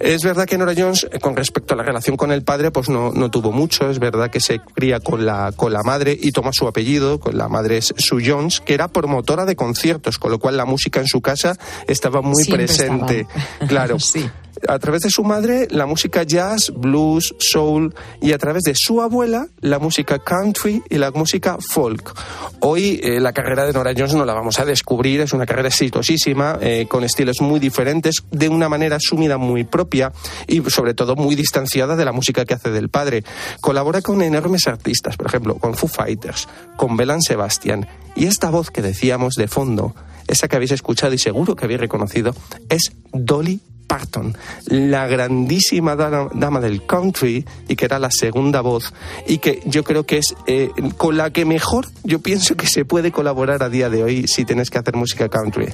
Es verdad que Nora Jones con respecto a la relación con el padre pues no, no tuvo mucho, es verdad que se cría con la, con la madre y toma su apellido, con la madre es Sue Jones, que era promotora de conciertos, con lo cual la música en su casa estaba muy Siempre presente. estaba. Claro Sí. A través de su madre la música jazz, blues, soul y a través de su abuela la música country y la música folk. Hoy eh, la carrera de Nora Jones no la vamos a descubrir, es una carrera exitosísima, eh, con estilos muy diferentes, de una manera sumida muy propia y sobre todo muy distanciada de la música que hace del padre. Colabora con enormes artistas, por ejemplo, con Foo Fighters, con Belan Sebastian y esta voz que decíamos de fondo, esa que habéis escuchado y seguro que habéis reconocido, es Dolly Parton, la grandísima dama, dama del country y que era la segunda voz y que yo creo que es eh, con la que mejor yo pienso que se puede colaborar a día de hoy si tienes que hacer música country.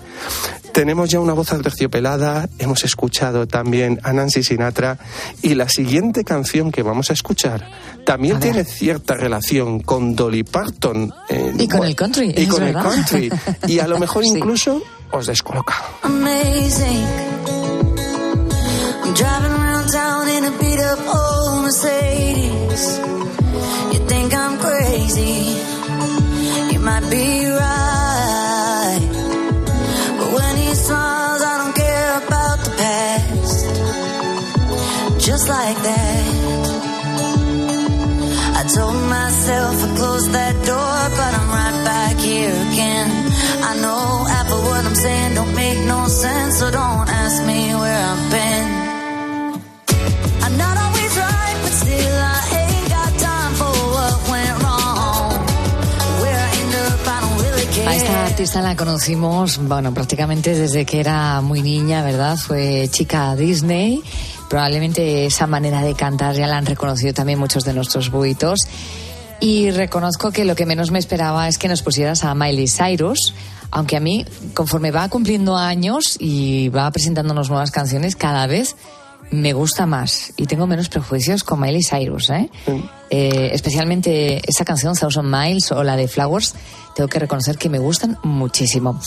Tenemos ya una voz aterciopelada, hemos escuchado también a Nancy Sinatra y la siguiente canción que vamos a escuchar también tiene cierta relación con Dolly Parton. eh, Y con el country, Y con el verdad. country. Y a lo mejor Sí. incluso os descoloca. amazing. Driving around town in a beat up old Mercedes. You think I'm crazy? You might be right. But when he smiles, I don't care about the past. Just like that. I told myself I'd close that door, but I'm right back here again. I know half of what I'm saying don't make no sense, so don't A esta artista la conocimos, bueno, prácticamente desde que era muy niña, ¿verdad? Fue chica Disney. Probablemente esa manera de cantar ya la han reconocido también muchos de nuestros buitos. Y reconozco que lo que menos me esperaba es que nos pusieras a Miley Cyrus, aunque a mí, conforme va cumpliendo años y va presentándonos nuevas canciones, cada vez me gusta más y tengo menos prejuicios con Miley Cyrus, ¿eh? Eh, especialmente esa canción Thousand Miles o la de Flowers, tengo que reconocer que me gustan muchísimo.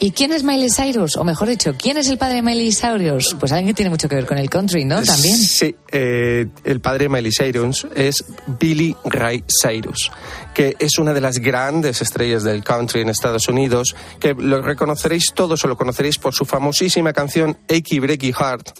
¿Y quién es Miley Cyrus? O mejor dicho, ¿quién es el padre de Miley Cyrus? Pues alguien que tiene mucho que ver con el country, ¿no? También. Sí, eh, el padre de Miley Cyrus es Billy Ray Cyrus, que es una de las grandes estrellas del country en Estados Unidos, que lo reconoceréis todos o lo conoceréis por su famosísima canción Achy Breaky Heart,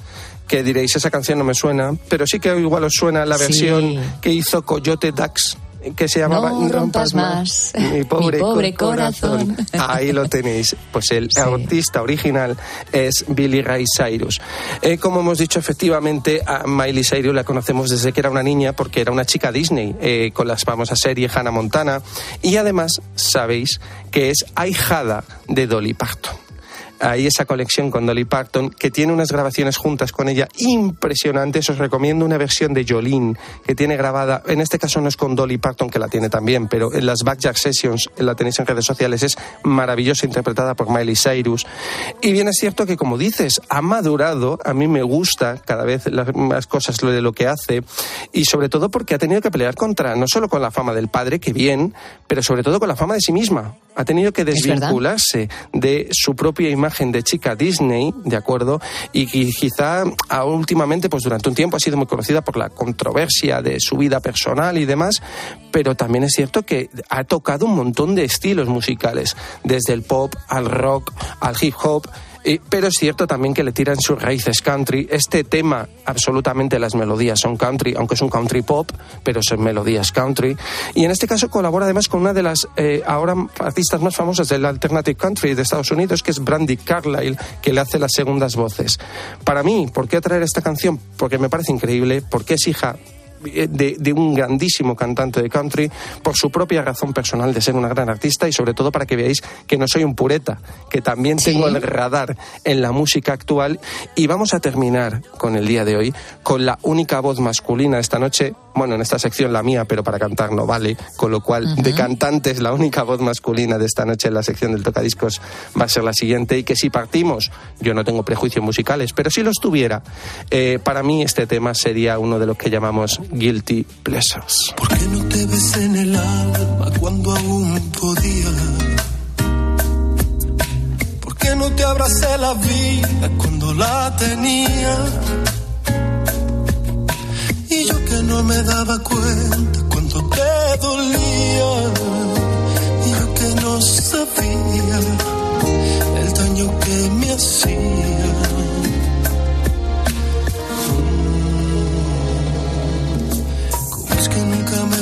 que diréis, esa canción no me suena, pero sí que igual os suena la Sí. versión que hizo Coyote Dax que se llamaba No rompas más, mi pobre, mi pobre co- corazón. Ahí lo tenéis. Pues el artista original es Billy Ray Cyrus. Eh, como hemos dicho, efectivamente, a Miley Cyrus la conocemos desde que era una niña porque era una chica Disney eh, con las famosas series Hannah Montana y además sabéis que es ahijada de Dolly Parton hay esa colección con Dolly Parton que tiene unas grabaciones juntas con ella impresionantes. Os recomiendo una versión de Jolene que tiene grabada, en este caso no es con Dolly Parton que la tiene también, pero en las Backjack Sessions la tenéis en redes sociales, es maravillosa interpretada por Miley Cyrus. Y bien es cierto que como dices, ha madurado, a mí me gusta cada vez las más cosas lo de lo que hace y sobre todo porque ha tenido que pelear contra, no solo con la fama del padre, que bien, pero sobre todo con la fama de sí misma. Ha tenido que desvincularse de su propia imagen de chica Disney, ¿de acuerdo? Y quizá ah, últimamente, pues durante un tiempo ha sido muy conocida por la controversia de su vida personal y demás, pero también es cierto que ha tocado un montón de estilos musicales, desde el pop al rock, al hip hop. Eh, pero es cierto también que le tiran sus raíces country. Este tema, absolutamente las melodías son country, aunque es un country pop, pero son melodías country. Y en este caso colabora además con una de las eh, ahora artistas más famosas del alternative country de Estados Unidos, que es Brandy Carlile, que le hace las segundas voces. Para mí, ¿por qué traer esta canción? Porque me parece increíble, porque es hija de, de un grandísimo cantante de country por su propia razón personal de ser una gran artista y sobre todo para que veáis que no soy un pureta, que también tengo el radar en la música actual. Y vamos a terminar con el día de hoy con la única voz masculina esta noche, bueno, en esta sección la mía, pero para cantar no vale, con lo cual de cantantes la única voz masculina de esta noche en la sección del tocadiscos va a ser la siguiente. Y que si partimos, yo no tengo prejuicios musicales, pero si los tuviera, eh, para mí este tema sería uno de los que llamamos guilty pleasures. ¿Por qué no te ves en el alma cuando aún podía? ¿Por qué no te abracé la vida cuando la tenía? Y yo que no me daba cuenta cuando te dolía. Y yo que no sabía el daño que me hacía.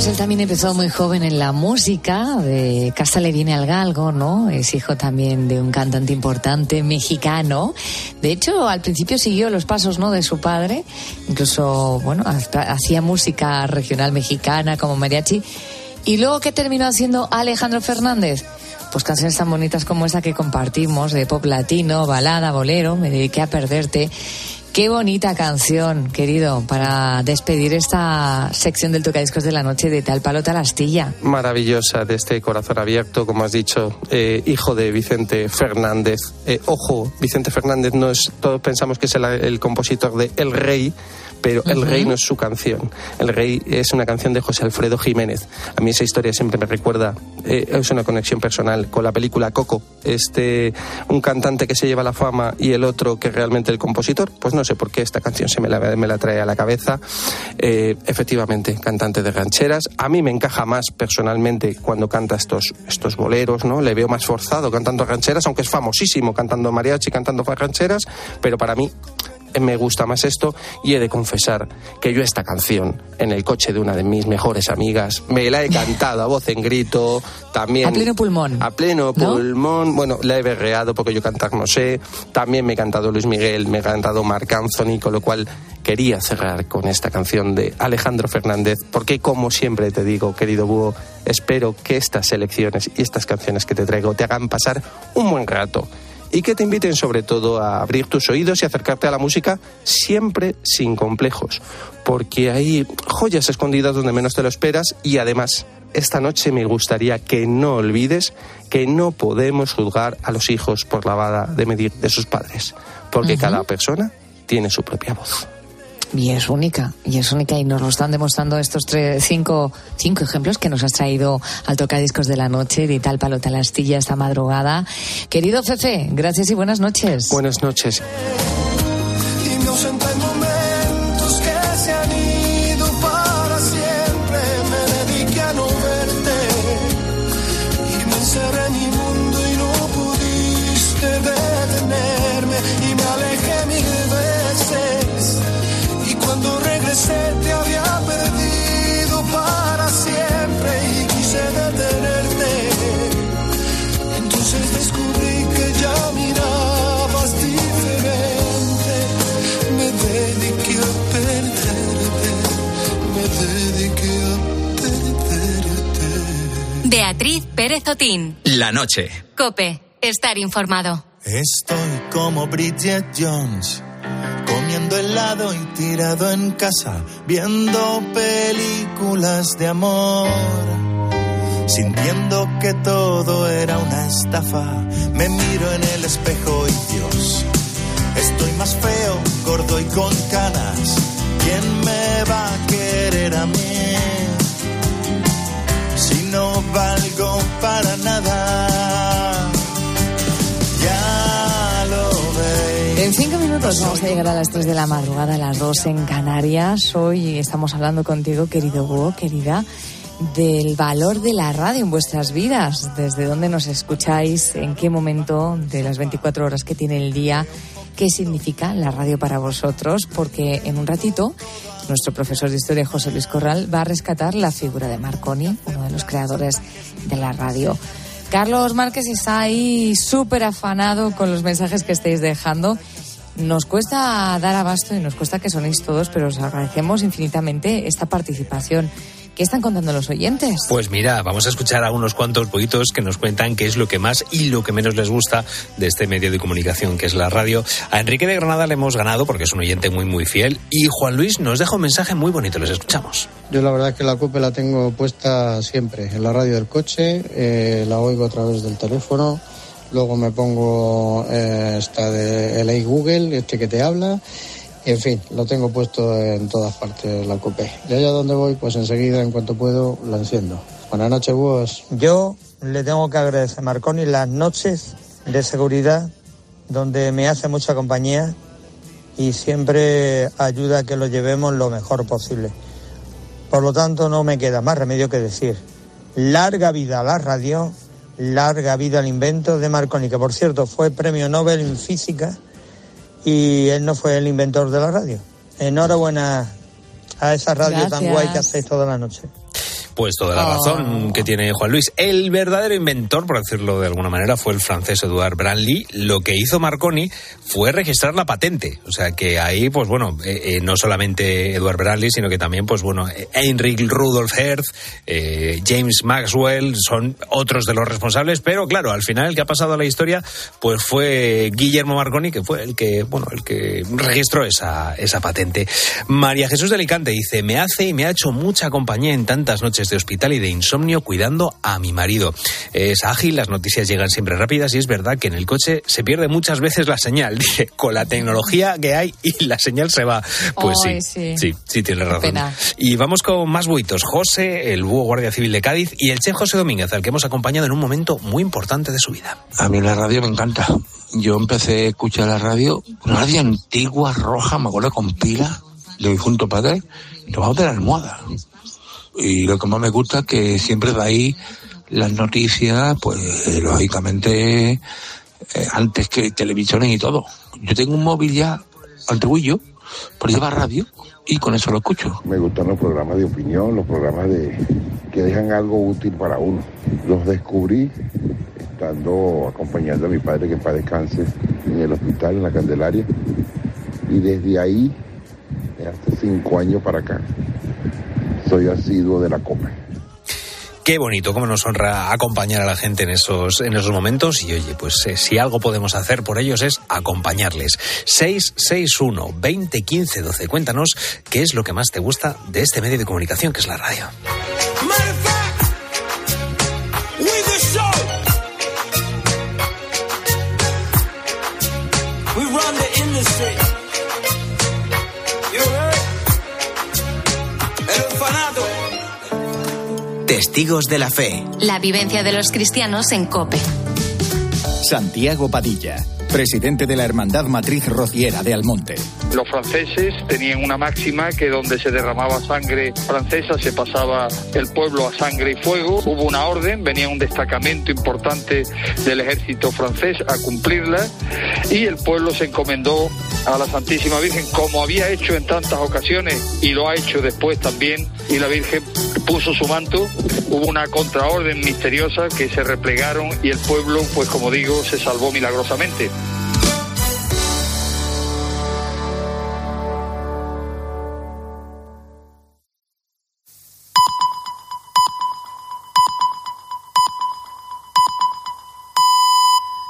pues él también empezó muy joven en la música, de casa le viene al galgo, ¿no? Es hijo también de un cantante importante mexicano. De hecho, al principio siguió los pasos, ¿no? De su padre. Incluso, bueno, hacía música regional mexicana como mariachi. Y luego, ¿qué terminó haciendo Alejandro Fernández? Pues canciones tan bonitas como esta que compartimos, de pop latino, balada, bolero, me dediqué a perderte. Qué bonita canción, querido, para despedir esta sección del Tocadiscos de la Noche de Tal Palo Tal Astilla. maravillosa de este corazón abierto, como has dicho, eh, hijo de Vicente Fernández. Eh, ojo, Vicente Fernández no es, todos pensamos que es el, el compositor de El Rey, pero El Ujú. Rey no es su canción. El Rey es una canción de José Alfredo Jiménez. A mí esa historia siempre me recuerda, eh, es una conexión personal con la película Coco. Este, un cantante que se lleva la fama y el otro que realmente el compositor, pues no sé por qué esta canción se me la, me la trae a la cabeza. Eh, efectivamente, cantante de rancheras. A mí me encaja más personalmente cuando canta estos, estos boleros, ¿no? Le veo más forzado cantando rancheras, aunque es famosísimo cantando mariachi, cantando rancheras, pero para mí me gusta más esto y he de confesar que yo esta canción en el coche de una de mis mejores amigas me la he cantado a voz en grito también A pleno pulmón. a pleno ¿No? pulmón bueno la he berreado porque yo cantar no sé también me he cantado Luis Miguel me he cantado Marc Anthony con lo cual quería cerrar con esta canción de Alejandro Fernández porque como siempre te digo querido búho espero que estas selecciones y estas canciones que te traigo te hagan pasar un buen rato y que te inviten sobre todo a abrir tus oídos y acercarte a la música siempre sin complejos, porque hay joyas escondidas donde menos te lo esperas y además esta noche me gustaría que no olvides que no podemos juzgar a los hijos por la vara de medir de sus padres, porque cada persona tiene su propia voz. Y es única, y es única, y nos lo están demostrando estos tres, cinco, cinco ejemplos que nos has traído al tocadiscos de la noche, de tal palo tal astilla esta madrugada. Querido Fefe, gracias y buenas noches. Buenas noches. Y me Beatriz Pérez Otín. La noche. Cope. Estar informado. Estoy como Bridget Jones, comiendo helado y tirado en casa, viendo películas de amor. Sintiendo que todo era una estafa, me miro en el espejo y Dios, estoy más feo, gordo y con canas. ¿Quién me va a querer a mí? Si no para nada. Ya lo veis. En cinco minutos vamos a llegar a las 3 de la madrugada, a las 2 en Canarias. Hoy estamos hablando contigo, querido Hugo, querida, del valor de la radio en vuestras vidas. Desde dónde nos escucháis, en qué momento de las 24 horas que tiene el día, qué significa la radio para vosotros, porque en un ratito nuestro profesor de historia, José Luis Corral, va a rescatar la figura de Marconi, uno de los creadores de la radio. Carlos Márquez está ahí súper afanado con los mensajes que estáis dejando. Nos cuesta dar abasto y nos cuesta que sonéis todos, pero os agradecemos infinitamente esta participación. ¿Qué están contando los oyentes? Pues mira, vamos a escuchar a unos cuantos pollitos que nos cuentan qué es lo que más y lo que menos les gusta de este medio de comunicación que es la radio. A Enrique de Granada le hemos ganado porque es un oyente muy muy fiel y Juan Luis nos deja un mensaje muy bonito, les escuchamos. Yo la verdad es que la COPE la tengo puesta siempre, en la radio del coche, eh, la oigo a través del teléfono, luego me pongo eh, esta de LA Google, este que te habla, y en fin, lo tengo puesto en todas partes la COPE. Y allá donde voy, pues enseguida, en cuanto puedo, la enciendo. Buenas noches, vos. Yo le tengo que agradecer a Marconi las noches de seguridad donde me hace mucha compañía y siempre ayuda a que lo llevemos lo mejor posible. Por lo tanto, no me queda más remedio que decir, larga vida a la radio, larga vida al invento de Marconi, que por cierto fue premio Nobel en física y él no fue el inventor de la radio. Enhorabuena a esa radio tan guay que hacéis toda la noche. Pues toda la razón que tiene Juan Luis. El verdadero inventor, por decirlo de alguna manera, fue el francés Edouard Branly. Lo que hizo Marconi fue registrar la patente. O sea que ahí, pues bueno, eh, eh, no solamente Edouard Branly, sino que también, pues bueno, Heinrich Rudolf Hertz, eh, James Maxwell, son otros de los responsables. Pero claro, al final el que ha pasado a la historia, pues fue Guillermo Marconi, que fue el que, bueno, el que registró esa, esa patente. María Jesús de Alicante dice, me hace y me ha hecho mucha compañía en tantas noches de hospital y de insomnio cuidando a mi marido. Es ágil, las noticias llegan siempre rápidas y es verdad que en el coche se pierde muchas veces la señal. Dice, con la tecnología que hay y la señal se va. Pues Ay, sí, sí. sí, sí, tienes razón. pena. Y vamos con más buitos. José, el búho guardia civil de Cádiz y el chef José Domínguez, al que hemos acompañado en un momento muy importante de su vida. A mí la radio me encanta. Yo empecé a escuchar la radio, una radio antigua, roja, me acuerdo con pila, de mi junto padre, debajo de la almohada. Y lo que más me gusta es que siempre de ahí las noticias, pues lógicamente, eh, antes que televisiones y todo. Yo tengo un móvil ya antiguillo, pero lleva radio y con eso lo escucho. Me gustan los programas de opinión, los programas de que dejan algo útil para uno. Los descubrí estando acompañando a mi padre que paz descanse en el hospital, en la Candelaria. Y desde ahí, hace cinco años para acá, soy asiduo de la copa. Qué bonito, cómo nos honra acompañar a la gente en esos, en esos momentos. Y oye, pues eh, si algo podemos hacer por ellos es acompañarles. 661 20 15 12. Cuéntanos qué es lo que más te gusta de este medio de comunicación que es la radio. We run the industry. Testigos de la Fe. La vivencia de los cristianos en Cope. Santiago Padilla, presidente de la Hermandad Matriz Rociera de Almonte. Los franceses tenían una máxima que donde se derramaba sangre francesa se pasaba el pueblo a sangre y fuego. Hubo una orden, venía un destacamento importante del ejército francés a cumplirla y el pueblo se encomendó a la Santísima Virgen como había hecho en tantas ocasiones y lo ha hecho después también y la Virgen puso su manto. Hubo una contraorden misteriosa que se replegaron y el pueblo, pues como digo, se salvó milagrosamente.